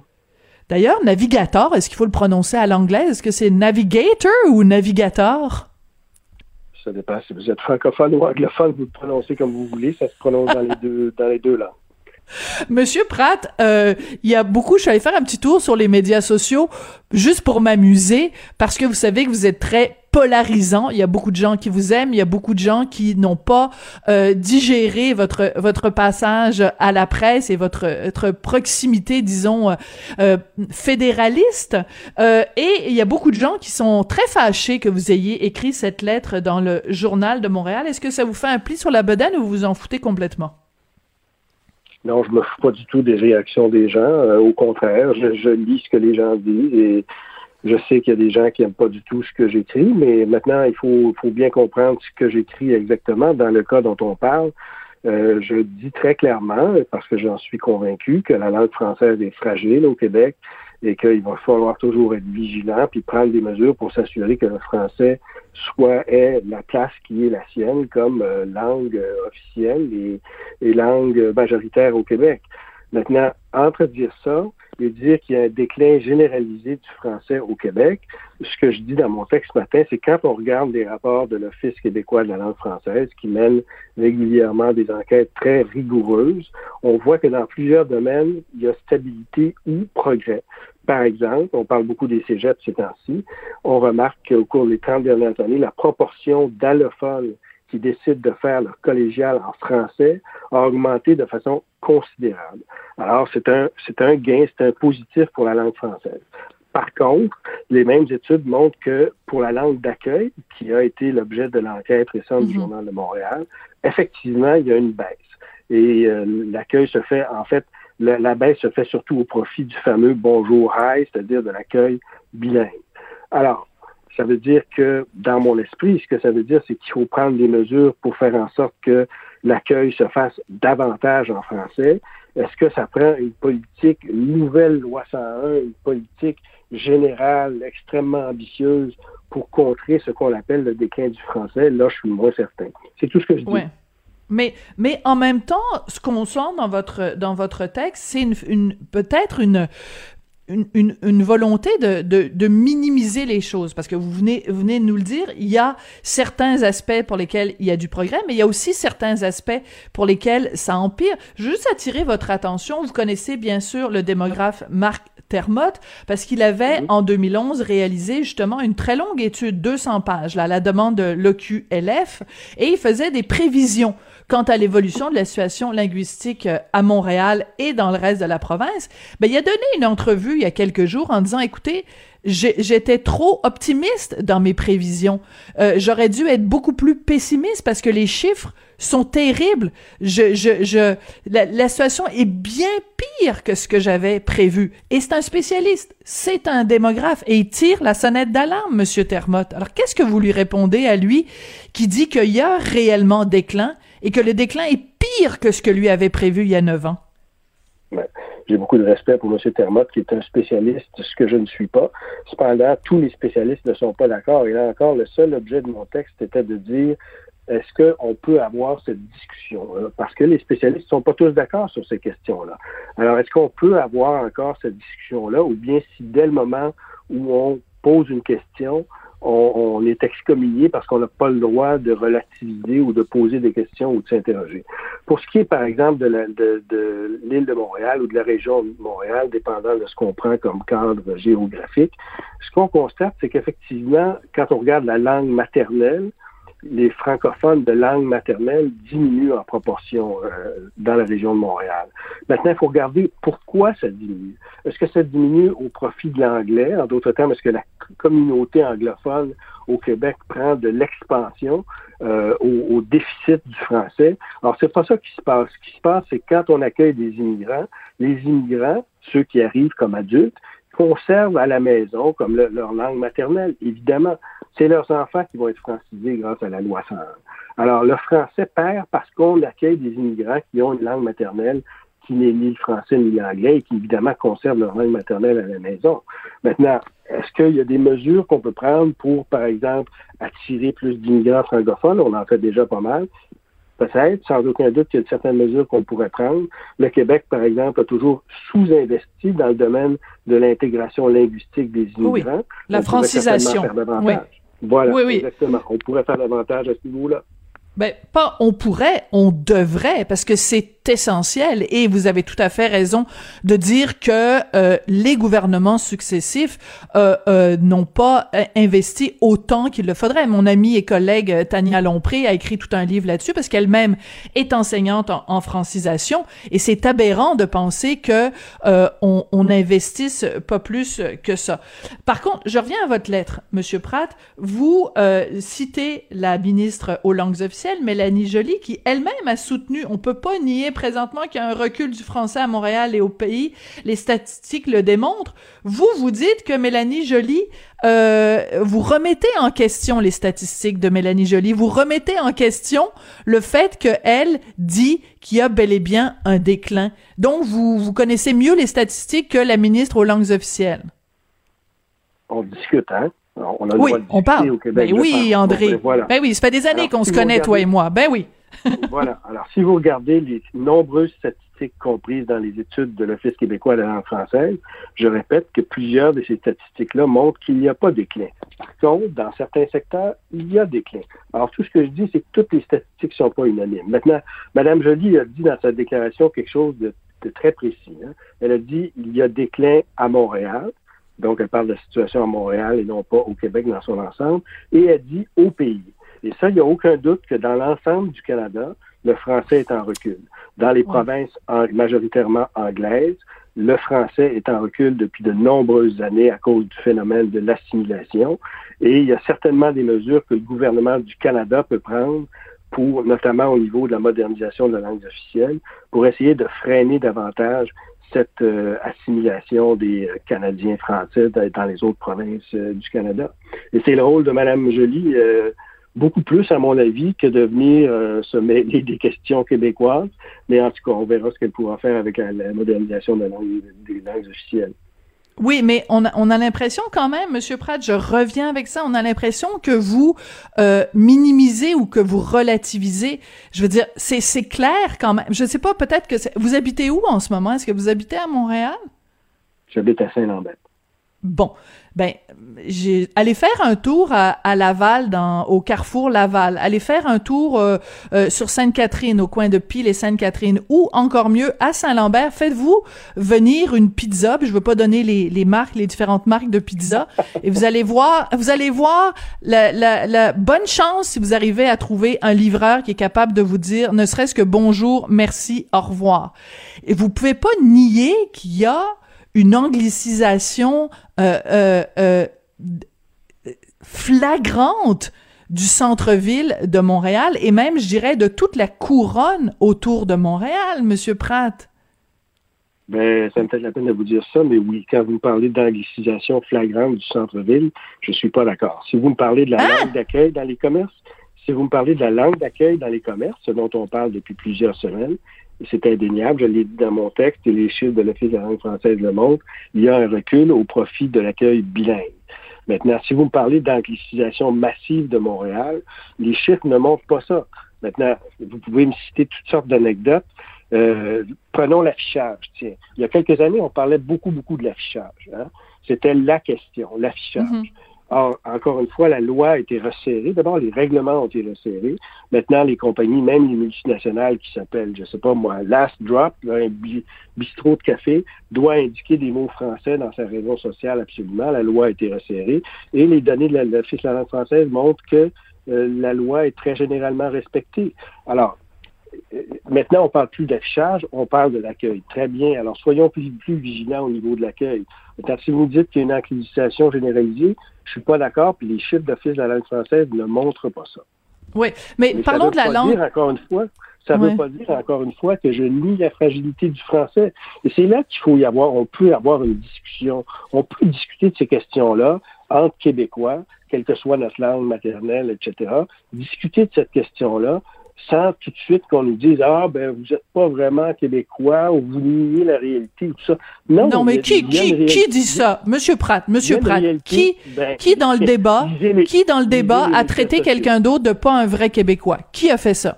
[SPEAKER 1] D'ailleurs, navigator, est-ce qu'il faut le prononcer à l'anglais? Est-ce que c'est navigator ou navigator?
[SPEAKER 7] Ça dépend. Si vous êtes francophone ou anglophone, vous le prononcez comme vous voulez. Ça se prononce dans les deux, dans les deux langues.
[SPEAKER 1] Monsieur Pratt, euh, il y a beaucoup, je suis allée faire un petit tour sur les médias sociaux juste pour m'amuser parce que vous savez que vous êtes très polarisant. Il y a beaucoup de gens qui vous aiment, il y a beaucoup de gens qui n'ont pas euh, digéré votre votre passage à la presse et votre, votre proximité, disons, euh, fédéraliste. Euh, et il y a beaucoup de gens qui sont très fâchés que vous ayez écrit cette lettre dans le journal de Montréal. Est-ce que ça vous fait un pli sur la bedaine ou vous vous en foutez complètement?
[SPEAKER 7] Non, je me fous pas du tout des réactions des gens. au contraire, je, je, lis ce que les gens disent et je sais qu'il y a des gens qui n'aiment pas du tout ce que j'écris, mais maintenant, il faut, faut bien comprendre ce que j'écris exactement dans le cas dont on parle. Euh, je dis très clairement, parce que j'en suis convaincu, que la langue française est fragile au Québec et qu'il va falloir toujours être vigilant puis prendre des mesures pour s'assurer que le français soit ait la place qui est la sienne comme euh, langue officielle et, et langue majoritaire au Québec. Maintenant, entre dire ça et dire qu'il y a un déclin généralisé du français au Québec, ce que je dis dans mon texte ce matin, c'est quand on regarde les rapports de l'Office québécois de la langue française, qui mène régulièrement des enquêtes très rigoureuses, on voit que dans plusieurs domaines, il y a stabilité ou progrès. Par exemple, on parle beaucoup des cégeps ces temps-ci, on remarque qu'au cours des 30 dernières années, la proportion d'allophones qui décident de faire leur collégial en français a augmenté de façon considérable. Alors, c'est un, c'est un gain, c'est un positif pour la langue française. Par contre, les mêmes études montrent que pour la langue d'accueil, qui a été l'objet de l'enquête récente du mhm. Journal de Montréal, effectivement, il y a une baisse. Et euh, l'accueil se fait, en fait, la, baisse se fait surtout au profit du fameux bonjour hi, c'est-à-dire de l'accueil bilingue. Alors, ça veut dire que, dans mon esprit, ce que ça veut dire, c'est qu'il faut prendre des mesures pour faire en sorte que l'accueil se fasse davantage en français. Est-ce que ça prend une politique, une nouvelle loi 101, une politique générale extrêmement ambitieuse pour contrer ce qu'on appelle le déclin du français? Là, je suis moins certain. C'est tout ce que je dis.
[SPEAKER 1] Mais, mais en même temps, ce qu'on sent dans votre, dans votre texte, c'est une, une peut-être une, une, une, volonté de, de, de, minimiser les choses, parce que vous venez, venez de nous le dire, il y a certains aspects pour lesquels il y a du progrès, mais il y a aussi certains aspects pour lesquels ça empire. Juste attirer votre attention, vous connaissez bien sûr le démographe Marc Termotte, parce qu'il avait, en 2011, réalisé justement une très longue étude, 200 pages, là, à la demande de l'OQLF, et il faisait des prévisions quant à l'évolution de la situation linguistique euh, à Montréal et dans le reste de la province, ben, il a donné une entrevue il y a quelques jours en disant, écoutez, j'étais trop optimiste dans mes prévisions. Euh, J'aurais dû être beaucoup plus pessimiste parce que les chiffres sont terribles. Je, je, je, la, la situation est bien pire que ce que j'avais prévu. Et c'est un spécialiste, c'est un démographe et il tire la sonnette d'alarme, Monsieur Termotte. Alors qu'est-ce que vous lui répondez à lui qui dit qu'il y a réellement déclin et que le déclin est pire que ce que lui avait prévu il y a neuf ans?
[SPEAKER 7] J'ai beaucoup de respect pour M. Termotte, qui est un spécialiste, ce que je ne suis pas. Cependant, tous les spécialistes ne sont pas d'accord. Et là encore, le seul objet de mon texte était de dire est-ce qu'on peut avoir cette discussion Parce que les spécialistes ne sont pas tous d'accord sur ces questions-là. Alors, est-ce qu'on peut avoir encore cette discussion-là, ou bien si dès le moment où on pose une question, on, est excommunié parce qu'on n'a pas le droit de relativiser ou de poser des questions ou de s'interroger. Pour ce qui est, par exemple, de l'île de, de, Montréal ou de la région de Montréal, dépendant de ce qu'on prend comme cadre géographique, ce qu'on constate, c'est qu'effectivement, quand on regarde la langue maternelle, les francophones de langue maternelle diminuent en proportion euh, dans la région de Montréal. Maintenant, il faut regarder pourquoi ça diminue. Est-ce que ça diminue au profit de l'anglais? En d'autres termes, est-ce que la communauté anglophone au Québec prend de l'expansion euh, au, au, déficit du français? Alors, c'est pas ça qui se passe. Ce qui se passe, c'est quand on accueille des immigrants, les immigrants, ceux qui arrivent comme adultes, conservent à la maison comme leur langue maternelle, évidemment. C'est leurs enfants qui vont être francisés grâce à la loi 101. Alors, le français perd parce qu'on accueille des immigrants qui ont une langue maternelle qui n'est ni le français ni l'anglais et qui, évidemment, conservent leur langue maternelle à la maison. Maintenant, est-ce qu'il y a des mesures qu'on peut prendre pour, par exemple, attirer plus d'immigrants francophones? On en fait déjà pas mal. Peut-être, sans aucun doute, qu'il y a certaines mesures qu'on pourrait prendre. Le Québec, par exemple, a toujours sous-investi dans le domaine de l'intégration linguistique des immigrants.
[SPEAKER 1] Oui, la francisation.
[SPEAKER 7] Oui. Voilà, oui, oui. exactement. On pourrait faire davantage à ce niveau-là.
[SPEAKER 1] Ben, pas on pourrait, on devrait, parce que c'est essentiel et vous avez tout à fait raison de dire que euh, les gouvernements successifs euh, euh, n'ont pas investi autant qu'il le faudrait. Mon amie et collègue Tania Lompré a écrit tout un livre là-dessus parce qu'elle-même est enseignante en, francisation et c'est aberrant de penser que on, on investisse pas plus que ça. Par contre, je reviens à votre lettre, Monsieur Pratt. Vous citez la ministre aux langues officielles, Mélanie Joly, qui elle-même a soutenu. On peut pas nier présentement qu'il y a un recul du français à Montréal et au pays. Les statistiques le démontrent. Vous, vous dites que Mélanie Joly, euh, vous remettez en question les statistiques de Mélanie Joly. Vous remettez en question le fait qu'elle dit qu'il y a bel et bien un déclin. Donc, vous, vous connaissez mieux les statistiques que la ministre aux langues officielles.
[SPEAKER 7] On discute, hein?
[SPEAKER 1] On a oui, on parle. Au Québec, ben oui, André. Ben, ben, oui, ça fait des années qu'on se connaît, toi et moi. Ben oui.
[SPEAKER 7] voilà. Alors, si vous regardez les nombreuses statistiques comprises dans les études de l'Office québécois de la langue française, je répète que plusieurs de ces statistiques-là montrent qu'il n'y a pas de déclin. Par contre, dans certains secteurs, il y a déclin. Alors, tout ce que je dis, c'est que toutes les statistiques ne sont pas unanimes. Maintenant, Mme Joly a dit dans sa déclaration quelque chose de, très précis. Hein. Elle a dit il y a déclin à Montréal. Donc, elle parle de la situation à Montréal et non pas au Québec dans son ensemble. Et elle dit au pays. Et ça, il n'y a aucun doute que dans l'ensemble du Canada, le français est en recul. Dans les provinces majoritairement anglaises, le français est en recul depuis de nombreuses années à cause du phénomène de l'assimilation. Et il y a certainement des mesures que le gouvernement du Canada peut prendre pour, notamment au niveau de la modernisation de la langue officielle, pour essayer de freiner davantage cette euh, assimilation des euh, Canadiens français dans les autres provinces euh, du Canada. Et c'est le rôle de Mme Joly, beaucoup plus, à mon avis, que de venir se mêler des questions québécoises. Mais en tout cas, on verra ce qu'elle pourra faire avec la, modernisation des langues officielles.
[SPEAKER 1] Oui, mais on a, on a l'impression quand même, Monsieur Pratt, je reviens avec ça, on a l'impression que vous euh, minimisez ou que vous relativisez. Je veux dire, c'est c'est clair quand même. Je sais pas, peut-être que vous habitez où en ce moment? Est-ce que vous habitez à Montréal?
[SPEAKER 7] J'habite à Saint-Lambert.
[SPEAKER 1] Bon, ben j'ai allé faire un tour à, Laval dans au Carrefour Laval, allez faire un tour euh, euh, sur Sainte-Catherine au coin de Pile et Sainte-Catherine ou encore mieux à Saint-Lambert, faites-vous venir une pizza, je veux pas donner les, les marques, les différentes marques de pizza. Et vous allez voir vous allez voir la, la, la bonne chance si vous arrivez à trouver un livreur qui est capable de vous dire ne serait-ce que bonjour, merci, au revoir. Et vous pouvez pas nier qu'il y a une anglicisation euh, euh, euh, flagrante du centre-ville de Montréal et même, je dirais, de toute la couronne autour de Montréal, Monsieur Pratt.
[SPEAKER 7] Ben, ça me fait la peine de vous dire ça, mais oui, quand vous me parlez d'anglicisation flagrante du centre-ville, je suis pas d'accord. Si vous me parlez de la hein? langue d'accueil dans les commerces, si vous me parlez de la langue d'accueil dans les commerces, ce dont on parle depuis plusieurs semaines, c'est indéniable, je l'ai dit dans mon texte, et les chiffres de l'Office de la langue française le montrent, il y a un recul au profit de l'accueil bilingue. Maintenant, si vous me parlez d'anglicisation massive de Montréal, les chiffres ne montrent pas ça. Maintenant, vous pouvez me citer toutes sortes d'anecdotes. Euh, prenons l'affichage. Tiens, il y a quelques années, on parlait beaucoup, beaucoup de l'affichage. Hein. C'était la question, l'affichage. Mm-hmm. Or, encore une fois, la loi a été resserrée. D'abord, les règlements ont été resserrés. Maintenant, les compagnies, même les multinationales qui s'appellent, je sais pas moi, Last Drop, un bistrot de café, doit indiquer des mots français dans sa raison sociale absolument. La loi a été resserrée. Et les données de l'Office de la langue française montrent que euh, la loi est très généralement respectée. Alors, Maintenant, on parle plus d'affichage, on parle de l'accueil. Très bien. Alors, soyons plus, vigilants au niveau de l'accueil. Maintenant, si vous dites qu'il y a une accréditation généralisée, je suis pas d'accord, puis les chiffres d'office de la langue française ne montrent pas ça.
[SPEAKER 1] Oui, mais, parlons de la langue.
[SPEAKER 7] Dire, encore une fois, ça ne veut pas dire, encore une fois, que je nie la fragilité du français. Et c'est là qu'il faut y avoir, on peut avoir une discussion. On peut discuter de ces questions-là entre Québécois, quelle que soit notre langue maternelle, etc. Discuter de cette question-là sans tout de suite qu'on nous dise ah ben vous n'êtes pas vraiment québécois ou vous niez la réalité ou tout ça.
[SPEAKER 1] Non, non mais qui qui, qui dit ça, Monsieur Pratt, Monsieur Pratt, qui ben, qui dans le débat, qui dans le débat a traité quelqu'un d'autre de pas un vrai québécois? Qui a fait ça?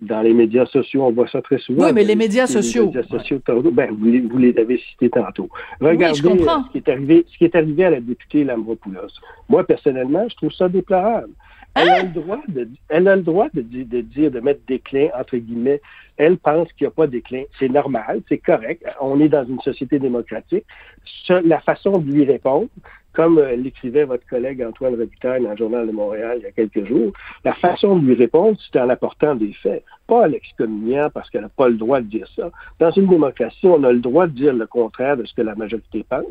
[SPEAKER 7] Dans les médias sociaux, on voit ça très souvent.
[SPEAKER 1] Oui, mais les médias sociaux.
[SPEAKER 7] Les médias sociaux, ben, vous, vous, les avez cités tantôt. Regardez oui, je ce, qui est arrivé, ce qui est arrivé à la députée Lambropoulos. Moi, personnellement, je trouve ça déplorable. Elle a hein? le droit de, elle a le droit de, de, dire, de mettre déclin, entre guillemets. Elle pense qu'il n'y a pas de déclin. C'est normal, c'est correct. On est dans une société démocratique. La façon de lui répondre, comme euh, l'écrivait votre collègue Antoine Robitaille dans le Journal de Montréal il y a quelques jours, la façon de lui répondre, c'est en apportant des faits, pas en l'excommuniant parce qu'elle n'a pas le droit de dire ça. Dans une démocratie, on a le droit de dire le contraire de ce que la majorité pense.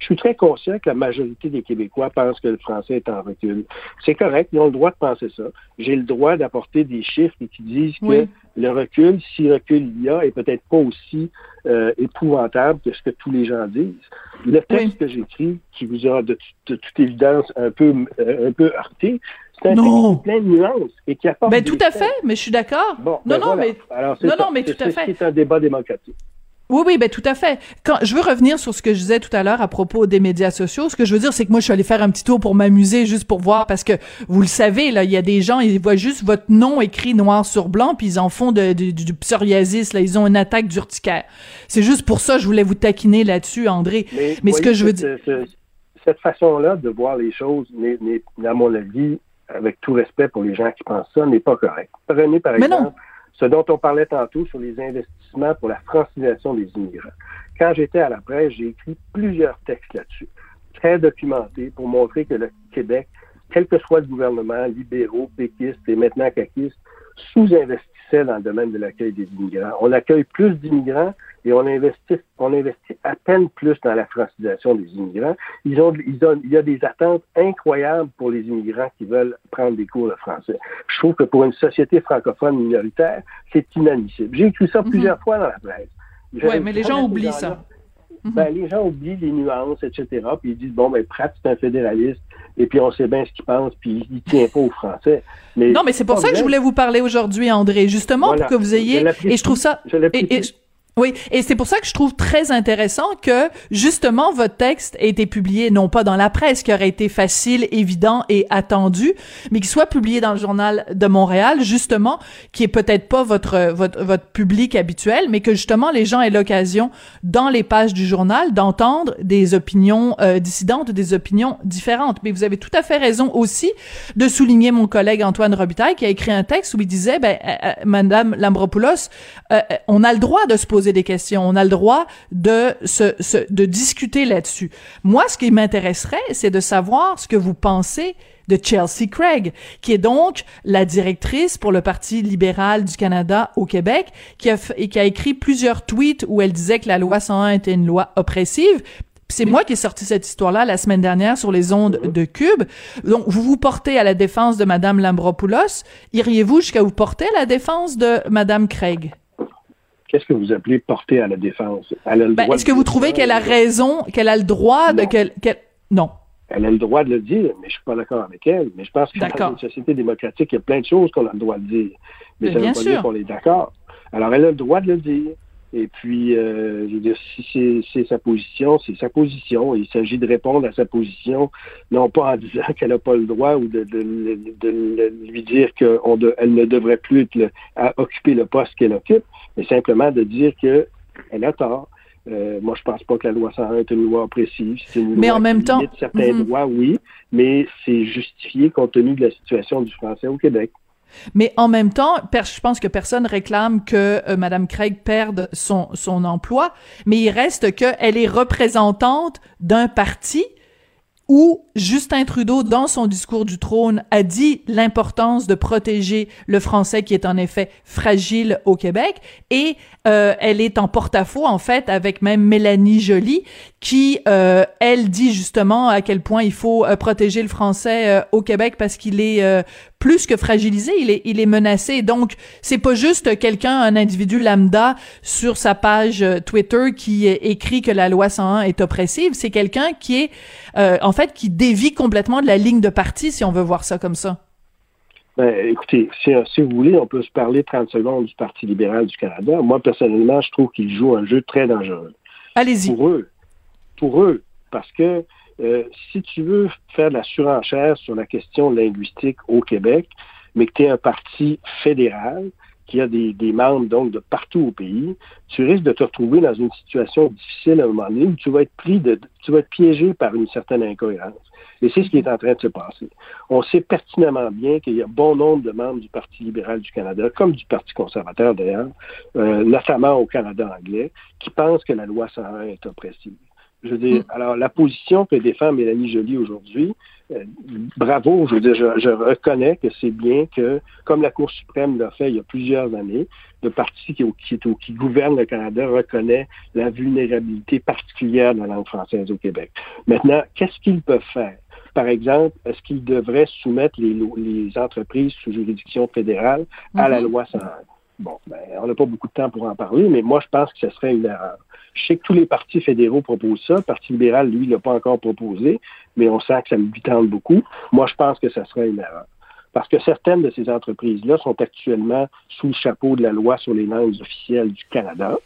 [SPEAKER 7] Je suis très conscient que la majorité des Québécois pensent que le français est en recul. C'est correct, ils ont le droit de penser ça. J'ai le droit d'apporter des chiffres qui disent que le recul, si recul il y a, est peut-être pas aussi euh, épouvantable que ce que tous les gens disent. Le texte que j'écris, qui vous a de, toute évidence un peu, euh, un peu heurté, c'est un texte plein de nuances et qui apporte.
[SPEAKER 1] Ben, tout à fait, mais je suis d'accord.
[SPEAKER 7] Bon,
[SPEAKER 1] non,
[SPEAKER 7] ben non, mais,
[SPEAKER 1] Alors, non, non, mais tout à fait.
[SPEAKER 7] C'est un débat démocratique.
[SPEAKER 1] Oui, oui, ben tout à fait. Quand je veux revenir sur ce que je disais tout à l'heure à propos des médias sociaux, ce que je veux dire, c'est que moi, je suis allée faire un petit tour pour m'amuser, juste pour voir, parce que vous le savez, là, il y a des gens, ils voient juste votre nom écrit noir sur blanc, puis ils en font de, du psoriasis, là, ils ont une attaque d'urticaire. C'est juste pour ça, je voulais vous taquiner là-dessus, André. Mais, ce que je veux dire,
[SPEAKER 7] cette façon-là de voir les choses, n'est, à mon avis, avec tout respect pour les gens qui pensent ça, n'est pas correct. Prenez par exemple ce dont on parlait tantôt sur les investissements pour la francisation des immigrants. Quand j'étais à la presse, j'ai écrit plusieurs textes là-dessus, très documentés, pour montrer que le Québec, quel que soit le gouvernement, libéraux, péquistes et maintenant caquistes, dans le domaine de l'accueil des immigrants. On accueille plus d'immigrants et on investit, on investit à peine plus dans la francisation des immigrants. Ils ont, ils ont, il y a des attentes incroyables pour les immigrants qui veulent prendre des cours de français. Je trouve que pour une société francophone minoritaire, c'est inadmissible. J'ai écrit ça mhm. plusieurs fois dans la presse.
[SPEAKER 1] Oui, mais les gens oublient ça.
[SPEAKER 7] Mhm. Ben, les gens oublient les nuances, etc. Puis ils disent, bon, ben, Pratt, c'est un fédéraliste, et puis on sait bien ce qu'il pense, puis il tient pas aux Français.
[SPEAKER 1] Mais non, mais c'est pour ça que je voulais vous parler aujourd'hui, André, justement, pour que vous ayez... et je trouve ça... Je oui, et c'est pour ça que je trouve très intéressant que justement votre texte ait été publié non pas dans la presse qui aurait été facile, évident et attendu, mais qu'il soit publié dans le journal de Montréal justement qui est peut-être pas votre votre votre public habituel, mais que justement les gens aient l'occasion dans les pages du journal d'entendre des opinions euh, dissidentes, des opinions différentes. Mais vous avez tout à fait raison aussi de souligner mon collègue Antoine Robitaille qui a écrit un texte où il disait ben euh, euh, madame Lambropoulos, on a le droit de se poser des questions. On a le droit de se, de discuter là-dessus. Moi, ce qui m'intéresserait, c'est de savoir ce que vous pensez de Chelsea Craig, qui est donc la directrice pour le Parti libéral du Canada au Québec, qui a, et qui a écrit plusieurs tweets où elle disait que la loi 101 était une loi oppressive. C'est moi qui ai sorti cette histoire-là la semaine dernière sur les ondes de Cube. Donc, vous vous portez à la défense de Madame Lambropoulos. Iriez-vous jusqu'à vous porter à la défense de Madame Craig?
[SPEAKER 7] Qu'est-ce que vous appelez porter à la défense?
[SPEAKER 1] Ben, est-ce que vous trouvez qu'elle a raison, qu'elle a le droit de... qu'elle Non.
[SPEAKER 7] Elle a le droit de le dire, mais je suis pas d'accord avec elle. Mais je pense que dans une société démocratique, il y a plein de choses qu'on a le droit de dire. Mais, ça ne veut pas dire qu'on est d'accord. Alors, elle a le droit de le dire. Et puis, euh, je veux dire, si c'est sa position, c'est sa position. Il s'agit de répondre à sa position, non pas en disant qu'elle n'a pas le droit ou de, lui dire qu'elle ne devrait plus être à occuper le poste qu'elle occupe, mais simplement de dire qu'elle a tort. Euh, moi, je pense pas que la loi 101 est une loi oppressive. Une
[SPEAKER 1] mais
[SPEAKER 7] loi
[SPEAKER 1] en même temps,
[SPEAKER 7] certains mhm. droits, oui, mais c'est justifié compte tenu de la situation du français au Québec.
[SPEAKER 1] Mais en même temps, je pense que personne réclame que euh, Madame Craig perde son, son emploi, mais il reste qu'elle est représentante d'un parti où Justin Trudeau, dans son discours du trône, a dit l'importance de protéger le français qui est en effet fragile au Québec, et euh, elle est en porte-à-faux en fait avec même Mélanie Joly, qui euh, elle dit justement à quel point il faut euh, protéger le français au Québec parce qu'il est plus que fragilisé, il est, il est menacé. Donc, c'est pas juste quelqu'un, un individu lambda sur sa page Twitter qui écrit que la loi 101 est oppressive. C'est quelqu'un qui est, en fait, qui dévie complètement de la ligne de parti, si on veut voir ça comme ça.
[SPEAKER 7] Ben, écoutez, si, vous voulez, on peut se parler 30 secondes du Parti libéral du Canada. Moi, personnellement, je trouve qu'il joue un jeu très dangereux.
[SPEAKER 1] Allez-y.
[SPEAKER 7] Pour eux. Pour eux. Parce que euh, si tu veux faire de la surenchère sur la question linguistique au Québec, mais que tu es un parti fédéral, qui a des, membres donc de partout au pays, tu risques de te retrouver dans une situation difficile à un moment donné où tu vas être pris de, tu vas être piégé par une certaine incohérence. Et c'est ce qui est en train de se passer. On sait pertinemment bien qu'il y a bon nombre de membres du Parti libéral du Canada, comme du Parti conservateur d'ailleurs, euh, notamment au Canada anglais, qui pensent que la loi 101 est oppressive. Je veux dire, mm. alors la position que défend Mélanie Joly aujourd'hui, euh, bravo, je veux dire, je, reconnais que c'est bien que, comme la Cour suprême l'a fait il y a plusieurs années, le parti qui, qui, qui gouverne le Canada reconnaît la vulnérabilité particulière de la langue française au Québec. Maintenant, qu'est-ce qu'ils peuvent faire? Par exemple, est-ce qu'ils devraient soumettre les, les entreprises sous juridiction fédérale à la mm-hmm. loi 101? bon, ben, on n'a pas beaucoup de temps pour en parler, mais moi, je pense que ce serait une erreur. Je sais que tous les partis fédéraux proposent ça. Le Parti libéral, lui, ne l'a pas encore proposé, mais on sent que ça me tente beaucoup. Moi, je pense que ce serait une erreur. Parce que certaines de ces entreprises-là sont actuellement sous le chapeau de la loi sur les langues officielles du Canada.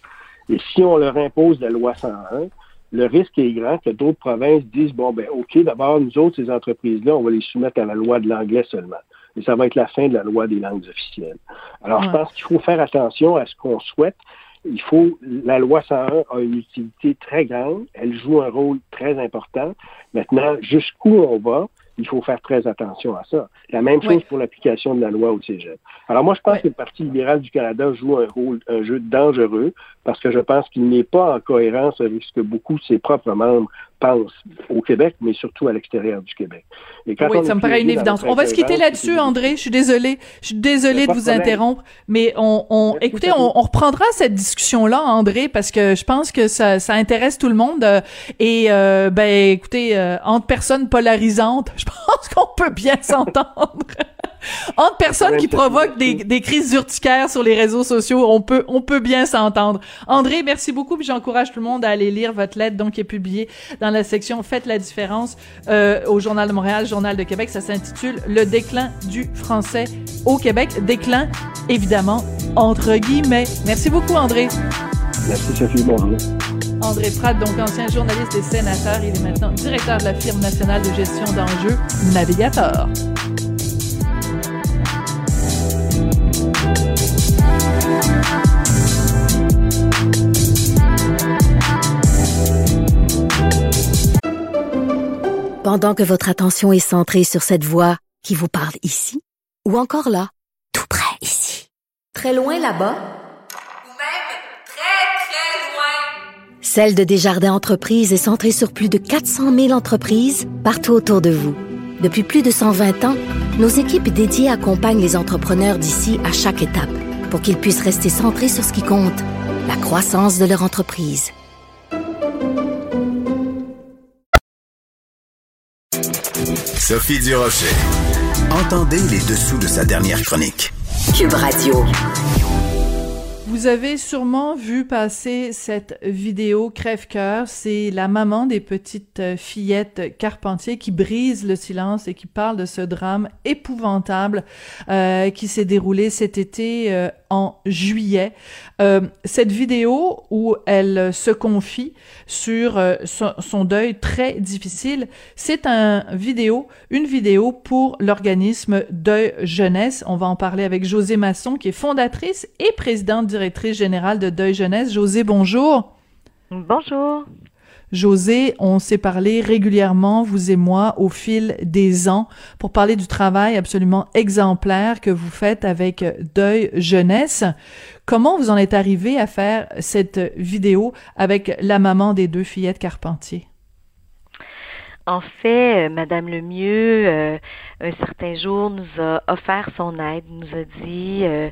[SPEAKER 7] Et si on leur impose la loi 101, le risque est grand que d'autres provinces disent, bon, ben, OK, d'abord, nous autres, ces entreprises-là, on va les soumettre à la loi de l'anglais seulement. Et ça va être la fin de la loi des langues officielles. Alors, je pense qu'il faut faire attention à ce qu'on souhaite. Il faut, la loi 101 a une utilité très grande. Elle joue un rôle très important. Maintenant, jusqu'où on va, il faut faire très attention à ça. La même chose pour l'application de la loi au Cégep. Alors moi, je pense que le Parti libéral du Canada joue un rôle, un jeu dangereux parce que je pense qu'il n'est pas en cohérence avec ce que beaucoup de ses propres membres pense au Québec, mais surtout à l'extérieur du Québec.
[SPEAKER 1] oui, ça me paraît une évidence. On va se quitter là-dessus, André. Je suis désolée. Je suis désolée de vous interrompre, mais on, on écoutez, on, on, reprendra cette discussion-là, André, parce que je pense que ça, ça intéresse tout le monde. Euh, et euh, ben, écoutez, euh, entre personnes polarisantes, je pense qu'on peut bien s'entendre. Entre personnes qui provoquent des, des, crises urticaires sur les réseaux sociaux, on peut on peut bien s'entendre. André, merci beaucoup, puis j'encourage tout le monde à aller lire votre lettre, donc qui est publiée dans la section Faites la différence euh, au Journal de Montréal, Journal de Québec. Ça s'intitule Le déclin du français au Québec. Déclin, évidemment, entre guillemets. Merci beaucoup, André.
[SPEAKER 7] Merci, Sophie. Bonjour.
[SPEAKER 1] André Pratt, donc ancien journaliste et sénateur, il est maintenant directeur de la firme nationale de gestion d'enjeux Navigator.
[SPEAKER 5] Pendant que votre attention est centrée sur cette voix qui vous parle ici, ou encore là, tout près ici, très loin là-bas, ou même très, très loin, Celle de Desjardins Entreprises est centrée sur plus de 400 000 entreprises partout autour de vous. Depuis plus de 120 ans, nos équipes dédiées accompagnent les entrepreneurs d'ici à chaque étape pour qu'ils puissent rester centrés sur ce qui compte, la croissance de leur entreprise.
[SPEAKER 4] Sophie Durocher. Entendez les dessous de sa dernière chronique.
[SPEAKER 8] Cube Radio.
[SPEAKER 1] Vous avez sûrement vu passer cette vidéo crève-cœur. C'est la maman des petites euh, fillettes Carpentier qui brise le silence et qui parle de ce drame épouvantable euh, qui s'est déroulé cet été euh, en juillet. Cette vidéo où elle se confie sur son, deuil très difficile, c'est une vidéo pour l'organisme Deuil Jeunesse. On va en parler avec José Masson, qui est fondatrice et présidente directrice générale de Deuil Jeunesse. José, bonjour.
[SPEAKER 9] Bonjour.
[SPEAKER 1] José, on s'est parlé régulièrement, vous et moi, au fil des ans, pour parler du travail absolument exemplaire que vous faites avec Deuil Jeunesse. Comment vous en êtes arrivé à faire cette vidéo avec la maman des deux fillettes Carpentier?
[SPEAKER 9] En fait, euh, Madame Lemieux, euh, un certain jour, nous a offert son aide, nous a dit euh,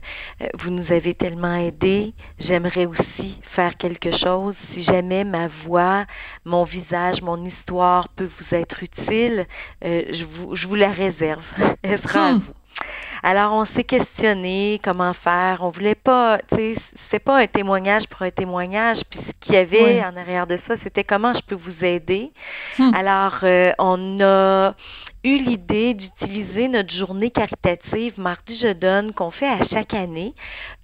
[SPEAKER 9] Vous nous avez tellement aidés, j'aimerais aussi faire quelque chose. Si jamais ma voix, mon visage, mon histoire peut vous être utile, je, vous, je vous la réserve. Elle sera à hmm. vous. Alors, on s'est questionné comment faire. On voulait pas, tu sais, c'est pas un témoignage pour un témoignage. Puis ce qu'il y avait en arrière de ça, c'était comment je peux vous aider. Hmm. Alors, euh, on a eu l'idée d'utiliser notre journée caritative Mardi Je donne qu'on fait à chaque année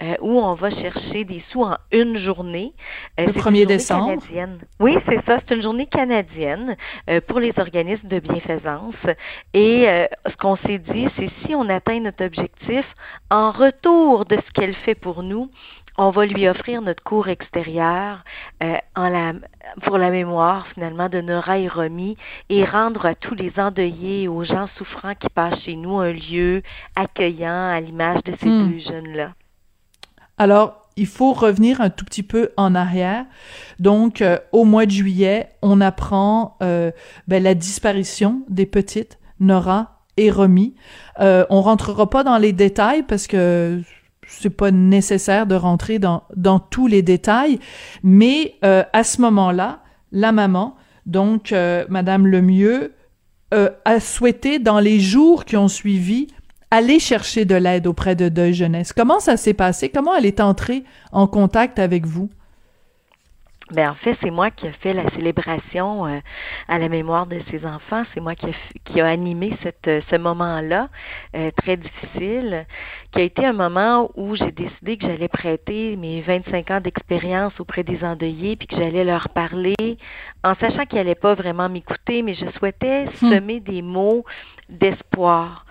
[SPEAKER 9] euh, où on va chercher des sous en une journée.
[SPEAKER 1] Euh, le 1er décembre?
[SPEAKER 9] Canadienne. Oui, c'est ça. C'est une journée canadienne euh, pour les organismes de bienfaisance. Et ce qu'on s'est dit, c'est si on atteint notre objectif, en retour de ce qu'elle fait pour nous, on va lui offrir notre cours extérieur euh, en la, pour la mémoire finalement de Nora et Romy et rendre à tous les endeuillés et aux gens souffrants qui passent chez nous un lieu accueillant à l'image de ces hmm. deux jeunes-là.
[SPEAKER 1] Alors, il faut revenir un tout petit peu en arrière. Donc, euh, au mois de juillet, on apprend euh, ben, la disparition des petites Nora et Romy. Euh, on rentrera pas dans les détails parce que c'est pas nécessaire de rentrer dans, tous les détails, mais euh, à ce moment-là, la maman, donc euh, Madame Lemieux, euh, a souhaité dans les jours qui ont suivi aller chercher de l'aide auprès de Deuil Jeunesse. Comment ça s'est passé? Comment elle est entrée en contact avec vous?
[SPEAKER 9] Ben en fait, c'est moi qui ai fait la célébration euh, à la mémoire de ses enfants. C'est moi qui a, qui a animé cette, euh, ce moment-là euh, très difficile, qui a été un moment où j'ai décidé que j'allais prêter mes 25 ans d'expérience auprès des endeuillés, puis que j'allais leur parler, en sachant qu'ils n'allaient pas vraiment m'écouter, mais je souhaitais hmm. semer des mots d'espoir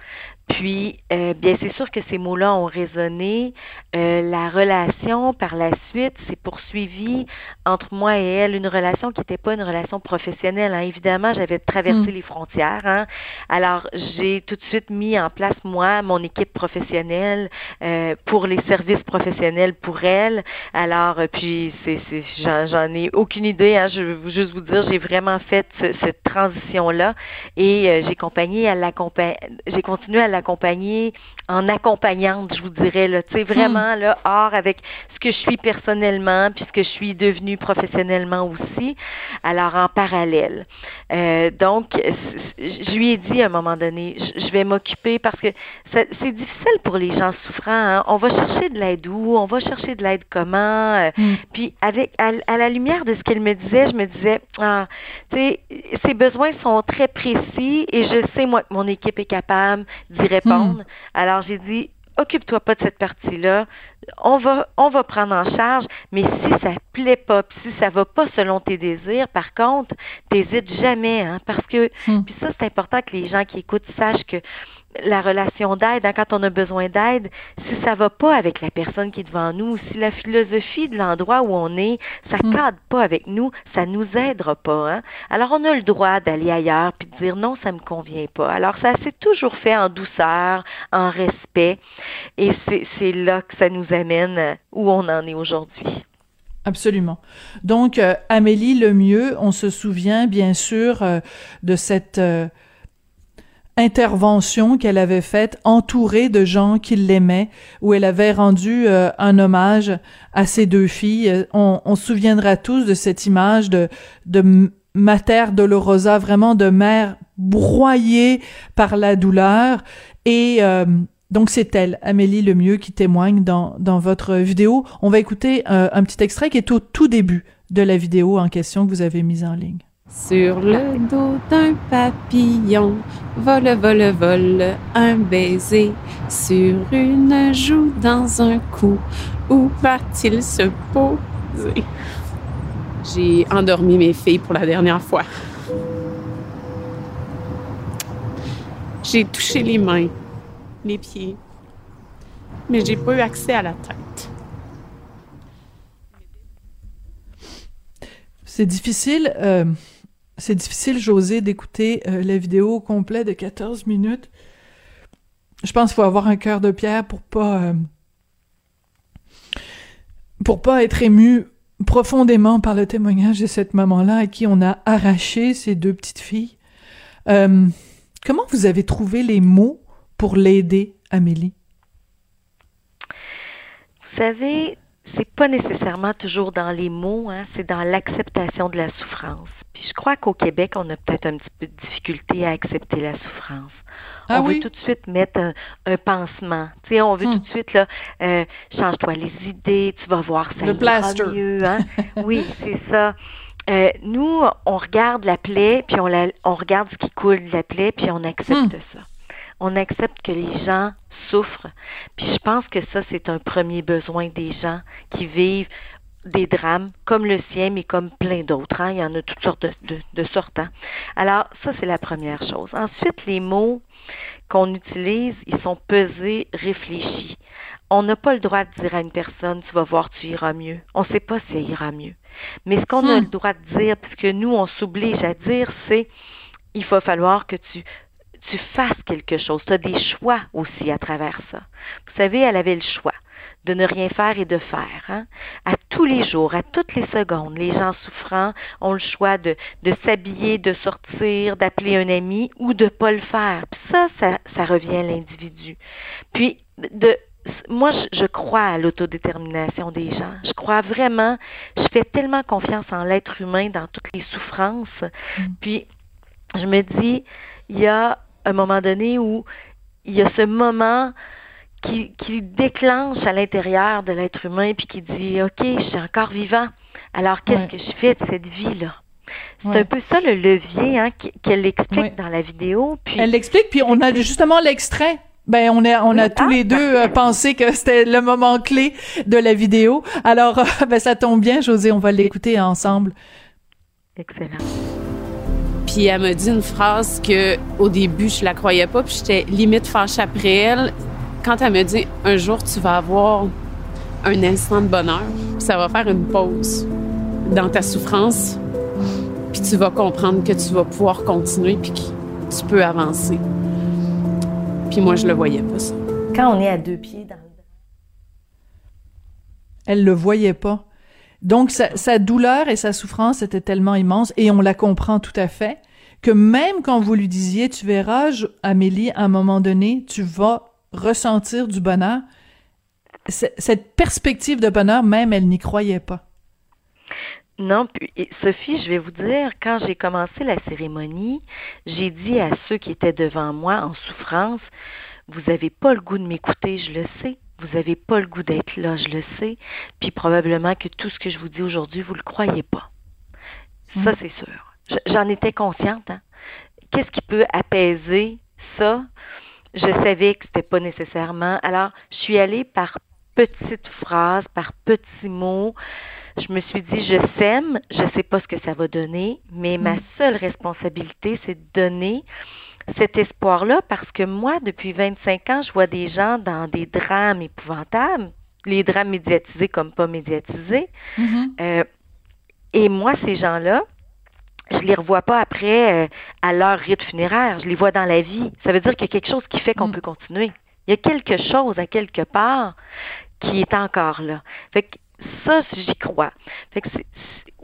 [SPEAKER 9] puis, euh, bien, c'est sûr que ces mots-là ont résonné. Euh, la relation, par la suite, s'est poursuivie entre moi et elle, une relation qui n'était pas une relation professionnelle. Hein. Évidemment, j'avais traversé mm. les frontières. Hein. Alors, j'ai tout de suite mis en place, moi, mon équipe professionnelle euh, pour les services professionnels pour elle. Alors, puis, c'est, c'est, j'en, ai aucune idée. Hein. Je veux juste vous dire, j'ai vraiment fait cette transition-là et j'ai accompagné à j'ai continué à l'accompagner en accompagnante, je vous dirais, là, tu sais, vraiment, là, hors avec ce que je suis personnellement, puis ce que je suis devenue professionnellement aussi, alors en parallèle. Euh, donc, je lui ai dit à un moment donné, je vais m'occuper parce que c'est difficile pour les gens souffrants. Hein. On va chercher de l'aide où, on va chercher de l'aide comment? Euh, hmm. Puis avec à, la lumière de ce qu'elle me disait, je me disais, ah, tu sais, ses besoins sont très précis et je sais moi que mon équipe est capable d'y répondre. Hmm. Alors j'ai dit, occupe-toi pas de cette partie-là. On va, on va prendre en charge, mais si ça plaît pas, si ça va pas selon tes désirs, par contre, t'hésites jamais, hein, parce que, hmm. puis ça, c'est important que les gens qui écoutent sachent que la relation d'aide, hein, quand on a besoin d'aide, si ça va pas avec la personne qui est devant nous, si la philosophie de l'endroit où on est, ça ne hmm. cadre pas avec nous, ça nous aidera pas. Hein? Alors on a le droit d'aller ailleurs puis de dire non, ça me convient pas. Alors ça s'est toujours fait en douceur, en respect, et c'est là que ça nous amène où on en est aujourd'hui.
[SPEAKER 1] Absolument. Donc, euh, Amélie Lemieux, on se souvient bien sûr euh, de cette euh, intervention qu'elle avait faite entourée de gens qui l'aimaient, où elle avait rendu euh, un hommage à ses deux filles. On, on, se souviendra tous de cette image de, de Mater Dolorosa, vraiment de mère broyée par la douleur. Et euh, donc c'est elle, Amélie Lemieux, qui témoigne dans, dans votre vidéo. On va écouter euh, un petit extrait qui est au tout début de la vidéo en question que vous avez mise en ligne.
[SPEAKER 10] Sur le dos d'un papillon, vole, vole, vole, un baiser sur une joue dans un cou. Où va-t-il se poser? J'ai endormi mes filles pour la dernière fois. J'ai touché les mains, les pieds, mais j'ai pas eu accès à la tête.
[SPEAKER 1] C'est difficile. Euh c'est difficile, José, d'écouter euh, la vidéo complète de 14 minutes. Je pense qu'il faut avoir un cœur de pierre pour pas euh, pas être ému profondément par le témoignage de cette maman-là à qui on a arraché ses deux petites filles. Euh, comment vous avez trouvé les mots pour l'aider, Amélie?
[SPEAKER 9] Vous savez, c'est pas nécessairement toujours dans les mots, hein, c'est dans l'acceptation de la souffrance. Puis je crois qu'au Québec, on a peut-être un petit peu de difficulté à accepter la souffrance.
[SPEAKER 1] Ah
[SPEAKER 9] on veut tout de suite mettre un, pansement. Tu sais, on veut tout de hmm. suite là, euh, change-toi les idées, tu vas voir ça
[SPEAKER 1] Le
[SPEAKER 9] mieux. Hein? oui, c'est ça. Euh, nous, on regarde la plaie, puis on, la, on regarde ce qui coule de la plaie, puis on accepte hmm. ça. On accepte que les gens souffrent. Puis je pense que ça, c'est un premier besoin des gens qui vivent des drames comme le sien, mais comme plein d'autres. Hein. Il y en a toutes sortes de, de, de sortes. Hein. Alors, ça, c'est la première chose. Ensuite, les mots qu'on utilise, ils sont pesés, réfléchis. On n'a pas le droit de dire à une personne, tu vas voir, tu iras mieux. On ne sait pas si elle ira mieux. Mais ce qu'on a hmm. le droit de dire, puisque nous, on s'oblige à dire, c'est il va falloir que tu tu fasses quelque chose. Tu as des choix aussi à travers ça. Vous savez, elle avait le choix de ne rien faire et de faire. Hein? À tous les jours, à toutes les secondes, les gens souffrants ont le choix de, de s'habiller, de sortir, d'appeler un ami ou de pas le faire. Puis ça, ça, ça revient à l'individu. Puis, de, moi, je, crois à l'autodétermination des gens. Je crois vraiment, je fais tellement confiance en l'être humain dans toutes les souffrances. Mm. Puis, je me dis, il y a un moment donné où il y a ce moment qui, qui déclenche à l'intérieur de l'être humain puis qui dit OK, je suis encore vivant. Alors qu'est-ce que je fais de cette vie-là? C'est un peu ça le levier hein, qu'elle explique dans la vidéo.
[SPEAKER 1] Puis... Elle l'explique, puis on a justement l'extrait. Ben on a on a tous les deux euh, pensé que c'était le moment clé de la vidéo. Alors ben ça tombe bien, José, on va l'écouter ensemble.
[SPEAKER 9] Excellent.
[SPEAKER 10] Puis elle me dit une phrase que au début je la croyais pas, puis j'étais limite fâchée après elle quand elle me dit un jour tu vas avoir un instant de bonheur, ça va faire une pause dans ta souffrance, puis tu vas comprendre que tu vas pouvoir continuer puis que tu peux avancer. Puis moi, je le voyais pas, ça.
[SPEAKER 9] Quand on est à deux pieds dans le...
[SPEAKER 1] Elle le voyait pas. Donc, sa, sa, douleur et sa souffrance étaient tellement immenses, et on la comprend tout à fait, que même quand vous lui disiez, tu verras, Amélie, à un moment donné, tu vas ressentir du bonheur, cette perspective de bonheur, même, elle n'y croyait pas.
[SPEAKER 9] Non, puis Sophie, je vais vous dire, quand j'ai commencé la cérémonie, j'ai dit à ceux qui étaient devant moi en souffrance, vous n'avez pas le goût de m'écouter, je le sais. Vous n'avez pas le goût d'être là, je le sais. Puis probablement que tout ce que je vous dis aujourd'hui, vous ne le croyez pas. Ça, mm. c'est sûr. J'en étais consciente. Hein? Qu'est-ce qui peut apaiser ça? Je savais que c'était pas nécessairement. Alors, je suis allée par petites phrases, par petits mots je me suis dit, je sème, je ne sais pas ce que ça va donner, mais ma mm. seule responsabilité, c'est de donner cet espoir-là parce que moi, depuis 25 ans, je vois des gens dans des drames épouvantables, les drames médiatisés comme pas médiatisés. Mm-hmm. Euh, et moi, ces gens-là, je les revois pas après euh, à leur rite funéraire, je les vois dans la vie. Ça veut dire qu'il y a quelque chose qui fait qu'on mm. peut continuer. Il y a quelque chose à quelque part qui est encore là. Fait que ça, j'y crois. Fait que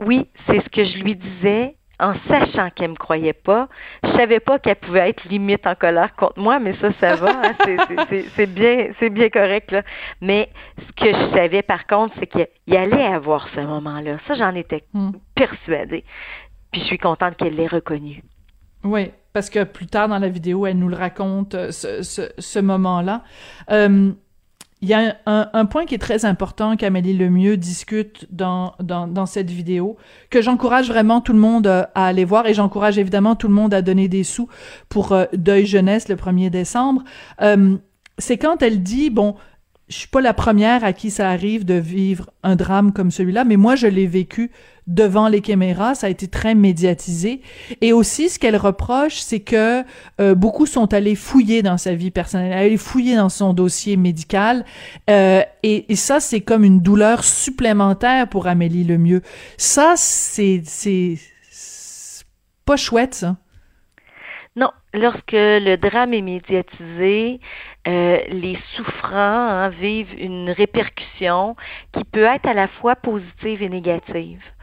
[SPEAKER 9] oui, c'est ce que je lui disais en sachant qu'elle me croyait pas. Je savais pas qu'elle pouvait être limite en colère contre moi, mais ça, ça va. Hein, c'est bien, c'est bien correct là. Mais ce que je savais par contre, c'est qu'il allait avoir ce moment-là. Ça, j'en étais hmm. persuadée. Puis je suis contente qu'elle l'ait reconnu.
[SPEAKER 1] Oui, parce que plus tard dans la vidéo, elle nous le raconte euh, ce, moment-là. Euh, il y a un, point qui est très important qu'Amélie Lemieux discute dans, cette vidéo, que j'encourage vraiment tout le monde euh, à aller voir et j'encourage évidemment tout le monde à donner des sous pour euh, Deuil Jeunesse le 1er décembre. C'est quand elle dit, bon, je suis pas la première à qui ça arrive de vivre un drame comme celui-là, mais moi je l'ai vécu devant les caméras, ça a été très médiatisé. Et aussi, ce qu'elle reproche, c'est que euh, beaucoup sont allés fouiller dans sa vie personnelle, allés fouiller dans son dossier médical. Euh, et, ça, c'est comme une douleur supplémentaire pour Amélie Lemieux. Ça, c'est c'est pas chouette, ça.
[SPEAKER 9] Non, lorsque le drame est médiatisé, euh, les souffrants hein, vivent une répercussion qui peut être à la fois positive et négative.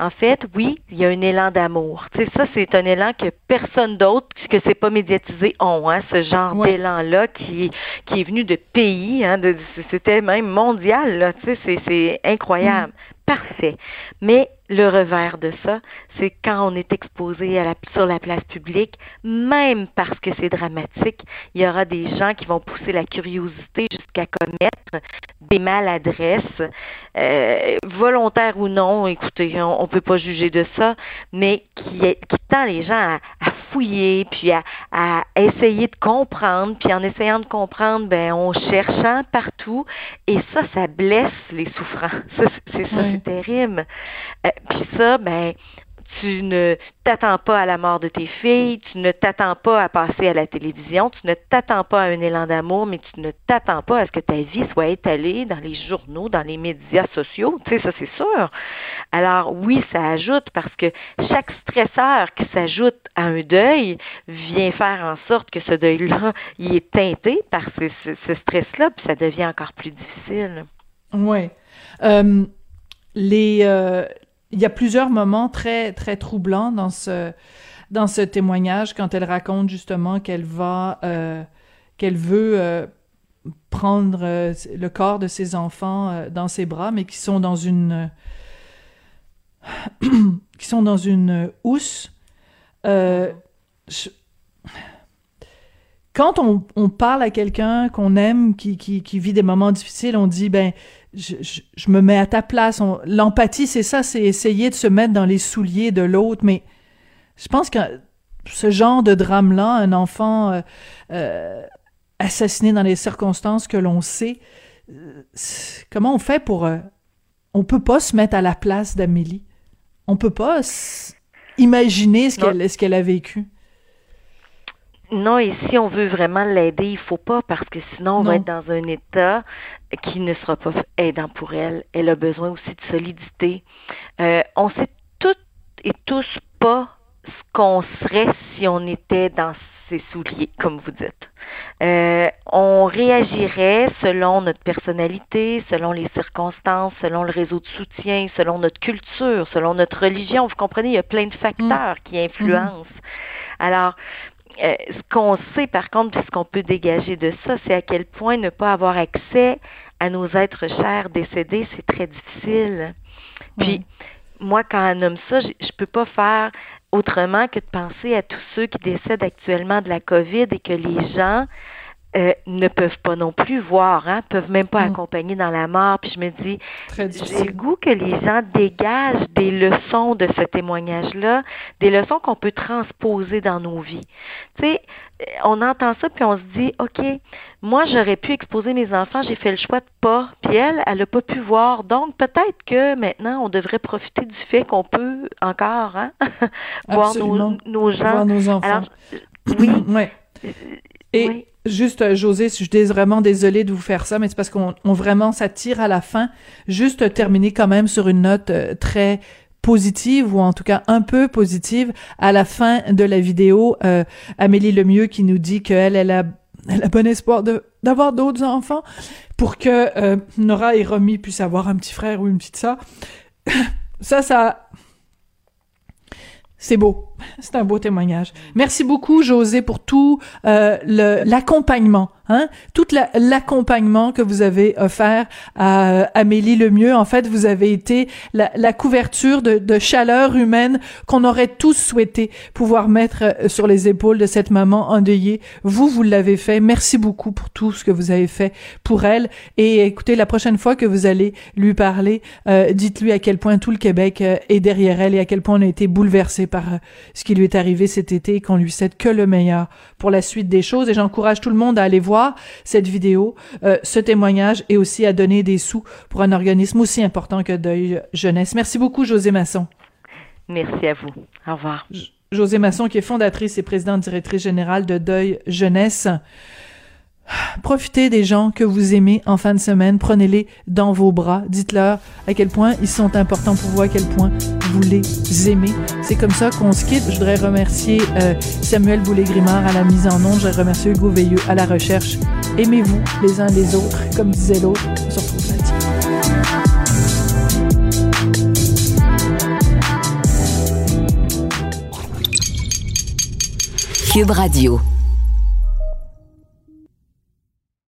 [SPEAKER 9] En fait, oui, il y a un élan d'amour. Tu sais, ça, c'est un élan que personne d'autre, que c'est pas médiatisé, ont. Hein, ce genre d'élan-là qui, qui est venu de pays. Hein, c'était même mondial. Là, tu sais, c'est incroyable. Mm. Parfait. Mais le revers de ça, c'est quand on est exposé à la, sur la place publique, même parce que c'est dramatique, il y aura des gens qui vont pousser la curiosité jusqu'à commettre des maladresses, euh, volontaires ou non, écoutez, on, ne peut pas juger de ça, mais qui, qui tend les gens à, fouiller, puis à, à, essayer de comprendre, puis en essayant de comprendre, ben on cherche partout, et ça, ça blesse les souffrants. c'est ça, c'est terrible. Euh, puis ça, ben, tu ne t'attends pas à la mort de tes filles, tu ne t'attends pas à passer à la télévision, tu ne t'attends pas à un élan d'amour, mais tu ne t'attends pas à ce que ta vie soit étalée dans les journaux, dans les médias sociaux, tu sais, ça c'est sûr. Alors oui, ça ajoute parce que chaque stresseur qui s'ajoute à un deuil vient faire en sorte que ce deuil-là, il est teinté par ce, stress-là, puis ça devient encore plus difficile.
[SPEAKER 1] Oui. Euh, les, euh, il y a plusieurs moments très très troublants dans ce dans ce témoignage quand elle raconte justement qu'elle va euh, qu'elle veut euh, prendre euh, le corps de ses enfants dans ses bras mais qui sont dans une qui sont dans une housse. Quand on, parle à quelqu'un qu'on aime, qui, qui, qui, vit des moments difficiles, on dit, ben, je, je, me mets à ta place. L'empathie, c'est ça, c'est essayer de se mettre dans les souliers de l'autre. Mais je pense que ce genre de drame-là, un enfant euh, euh, assassiné dans les circonstances que l'on sait, euh, comment on fait pour... on peut pas se mettre à la place d'Amélie. On peut pas imaginer ce qu'elle ce qu'elle a vécu.
[SPEAKER 9] Non, et si on veut vraiment l'aider, il faut pas parce que sinon on va être dans un état qui ne sera pas aidant pour elle. Elle a besoin aussi de solidité. Euh, on sait toutes et tous pas ce qu'on serait si on était dans ses souliers, comme vous dites. Euh, on réagirait selon notre personnalité, selon les circonstances, selon le réseau de soutien, selon notre culture, selon notre religion. Vous comprenez, il y a plein de facteurs mm. qui influencent. Alors, euh, ce qu'on sait par contre, puis ce qu'on peut dégager de ça, c'est à quel point ne pas avoir accès à nos êtres chers décédés, c'est très difficile. Puis, moi, quand un homme ça, je, je peux pas faire autrement que de penser à tous ceux qui décèdent actuellement de la COVID et que les gens euh, ne peuvent pas non plus voir, hein, peuvent même pas mm. accompagner dans la mort. Puis je me dis, j'ai le goût que les gens dégagent des leçons de ce témoignage-là, des leçons qu'on peut transposer dans nos vies. Tu sais, on entend ça puis on se dit, ok, moi j'aurais pu exposer mes enfants, j'ai fait le choix de pas. Puis elle, elle a pas pu voir. Donc peut-être que maintenant on devrait profiter du fait qu'on peut encore hein, voir nos, nos, gens.
[SPEAKER 1] Voir nos enfants. oui. ouais. Et juste, euh, José, je suis vraiment désolée de vous faire ça, mais c'est parce qu'on vraiment, ça tire à la fin. Juste terminer quand même sur une note euh, très positive ou en tout cas un peu positive à la fin de la vidéo euh, Amélie Lemieux qui nous dit qu'elle elle a elle a bon espoir d'avoir d'autres enfants pour que euh, Nora et Romy puissent avoir un petit frère ou une petite sœur ça ça c'est beau. C'est un beau témoignage. Merci beaucoup, José, pour tout euh, l'accompagnement Hein? Tout l'accompagnement que vous avez offert à Amélie Lemieux, en fait, vous avez été la, couverture de, de, chaleur humaine qu'on aurait tous souhaité pouvoir mettre euh, sur les épaules de cette maman endeuillée. Vous, vous l'avez fait. Merci beaucoup pour tout ce que vous avez fait pour elle. Et écoutez, la prochaine fois que vous allez lui parler, euh, dites-lui à quel point tout le Québec euh, est derrière elle et à quel point on a été bouleversé par ce qui lui est arrivé cet été et qu'on lui souhaite que le meilleur pour la suite des choses. Et j'encourage tout le monde à aller voir cette vidéo, euh, ce témoignage et aussi à donner des sous pour un organisme aussi important que Deuil Jeunesse. Merci beaucoup, José Masson.
[SPEAKER 9] Merci à vous. Au revoir.
[SPEAKER 1] José Masson, qui est fondatrice et présidente directrice générale de Deuil Jeunesse. Profitez des gens que vous aimez en fin de semaine, prenez-les dans vos bras, dites-leur à quel point ils sont importants pour vous, à quel point vous les aimez. C'est comme ça qu'on se quitte. Je voudrais remercier euh, Samuel Boulay-Grimard à la mise en onde, je voudrais remercier Hugo Veilleux à la recherche. Aimez-vous les uns les autres, comme disait l'autre. On se retrouve.
[SPEAKER 5] Cube Radio.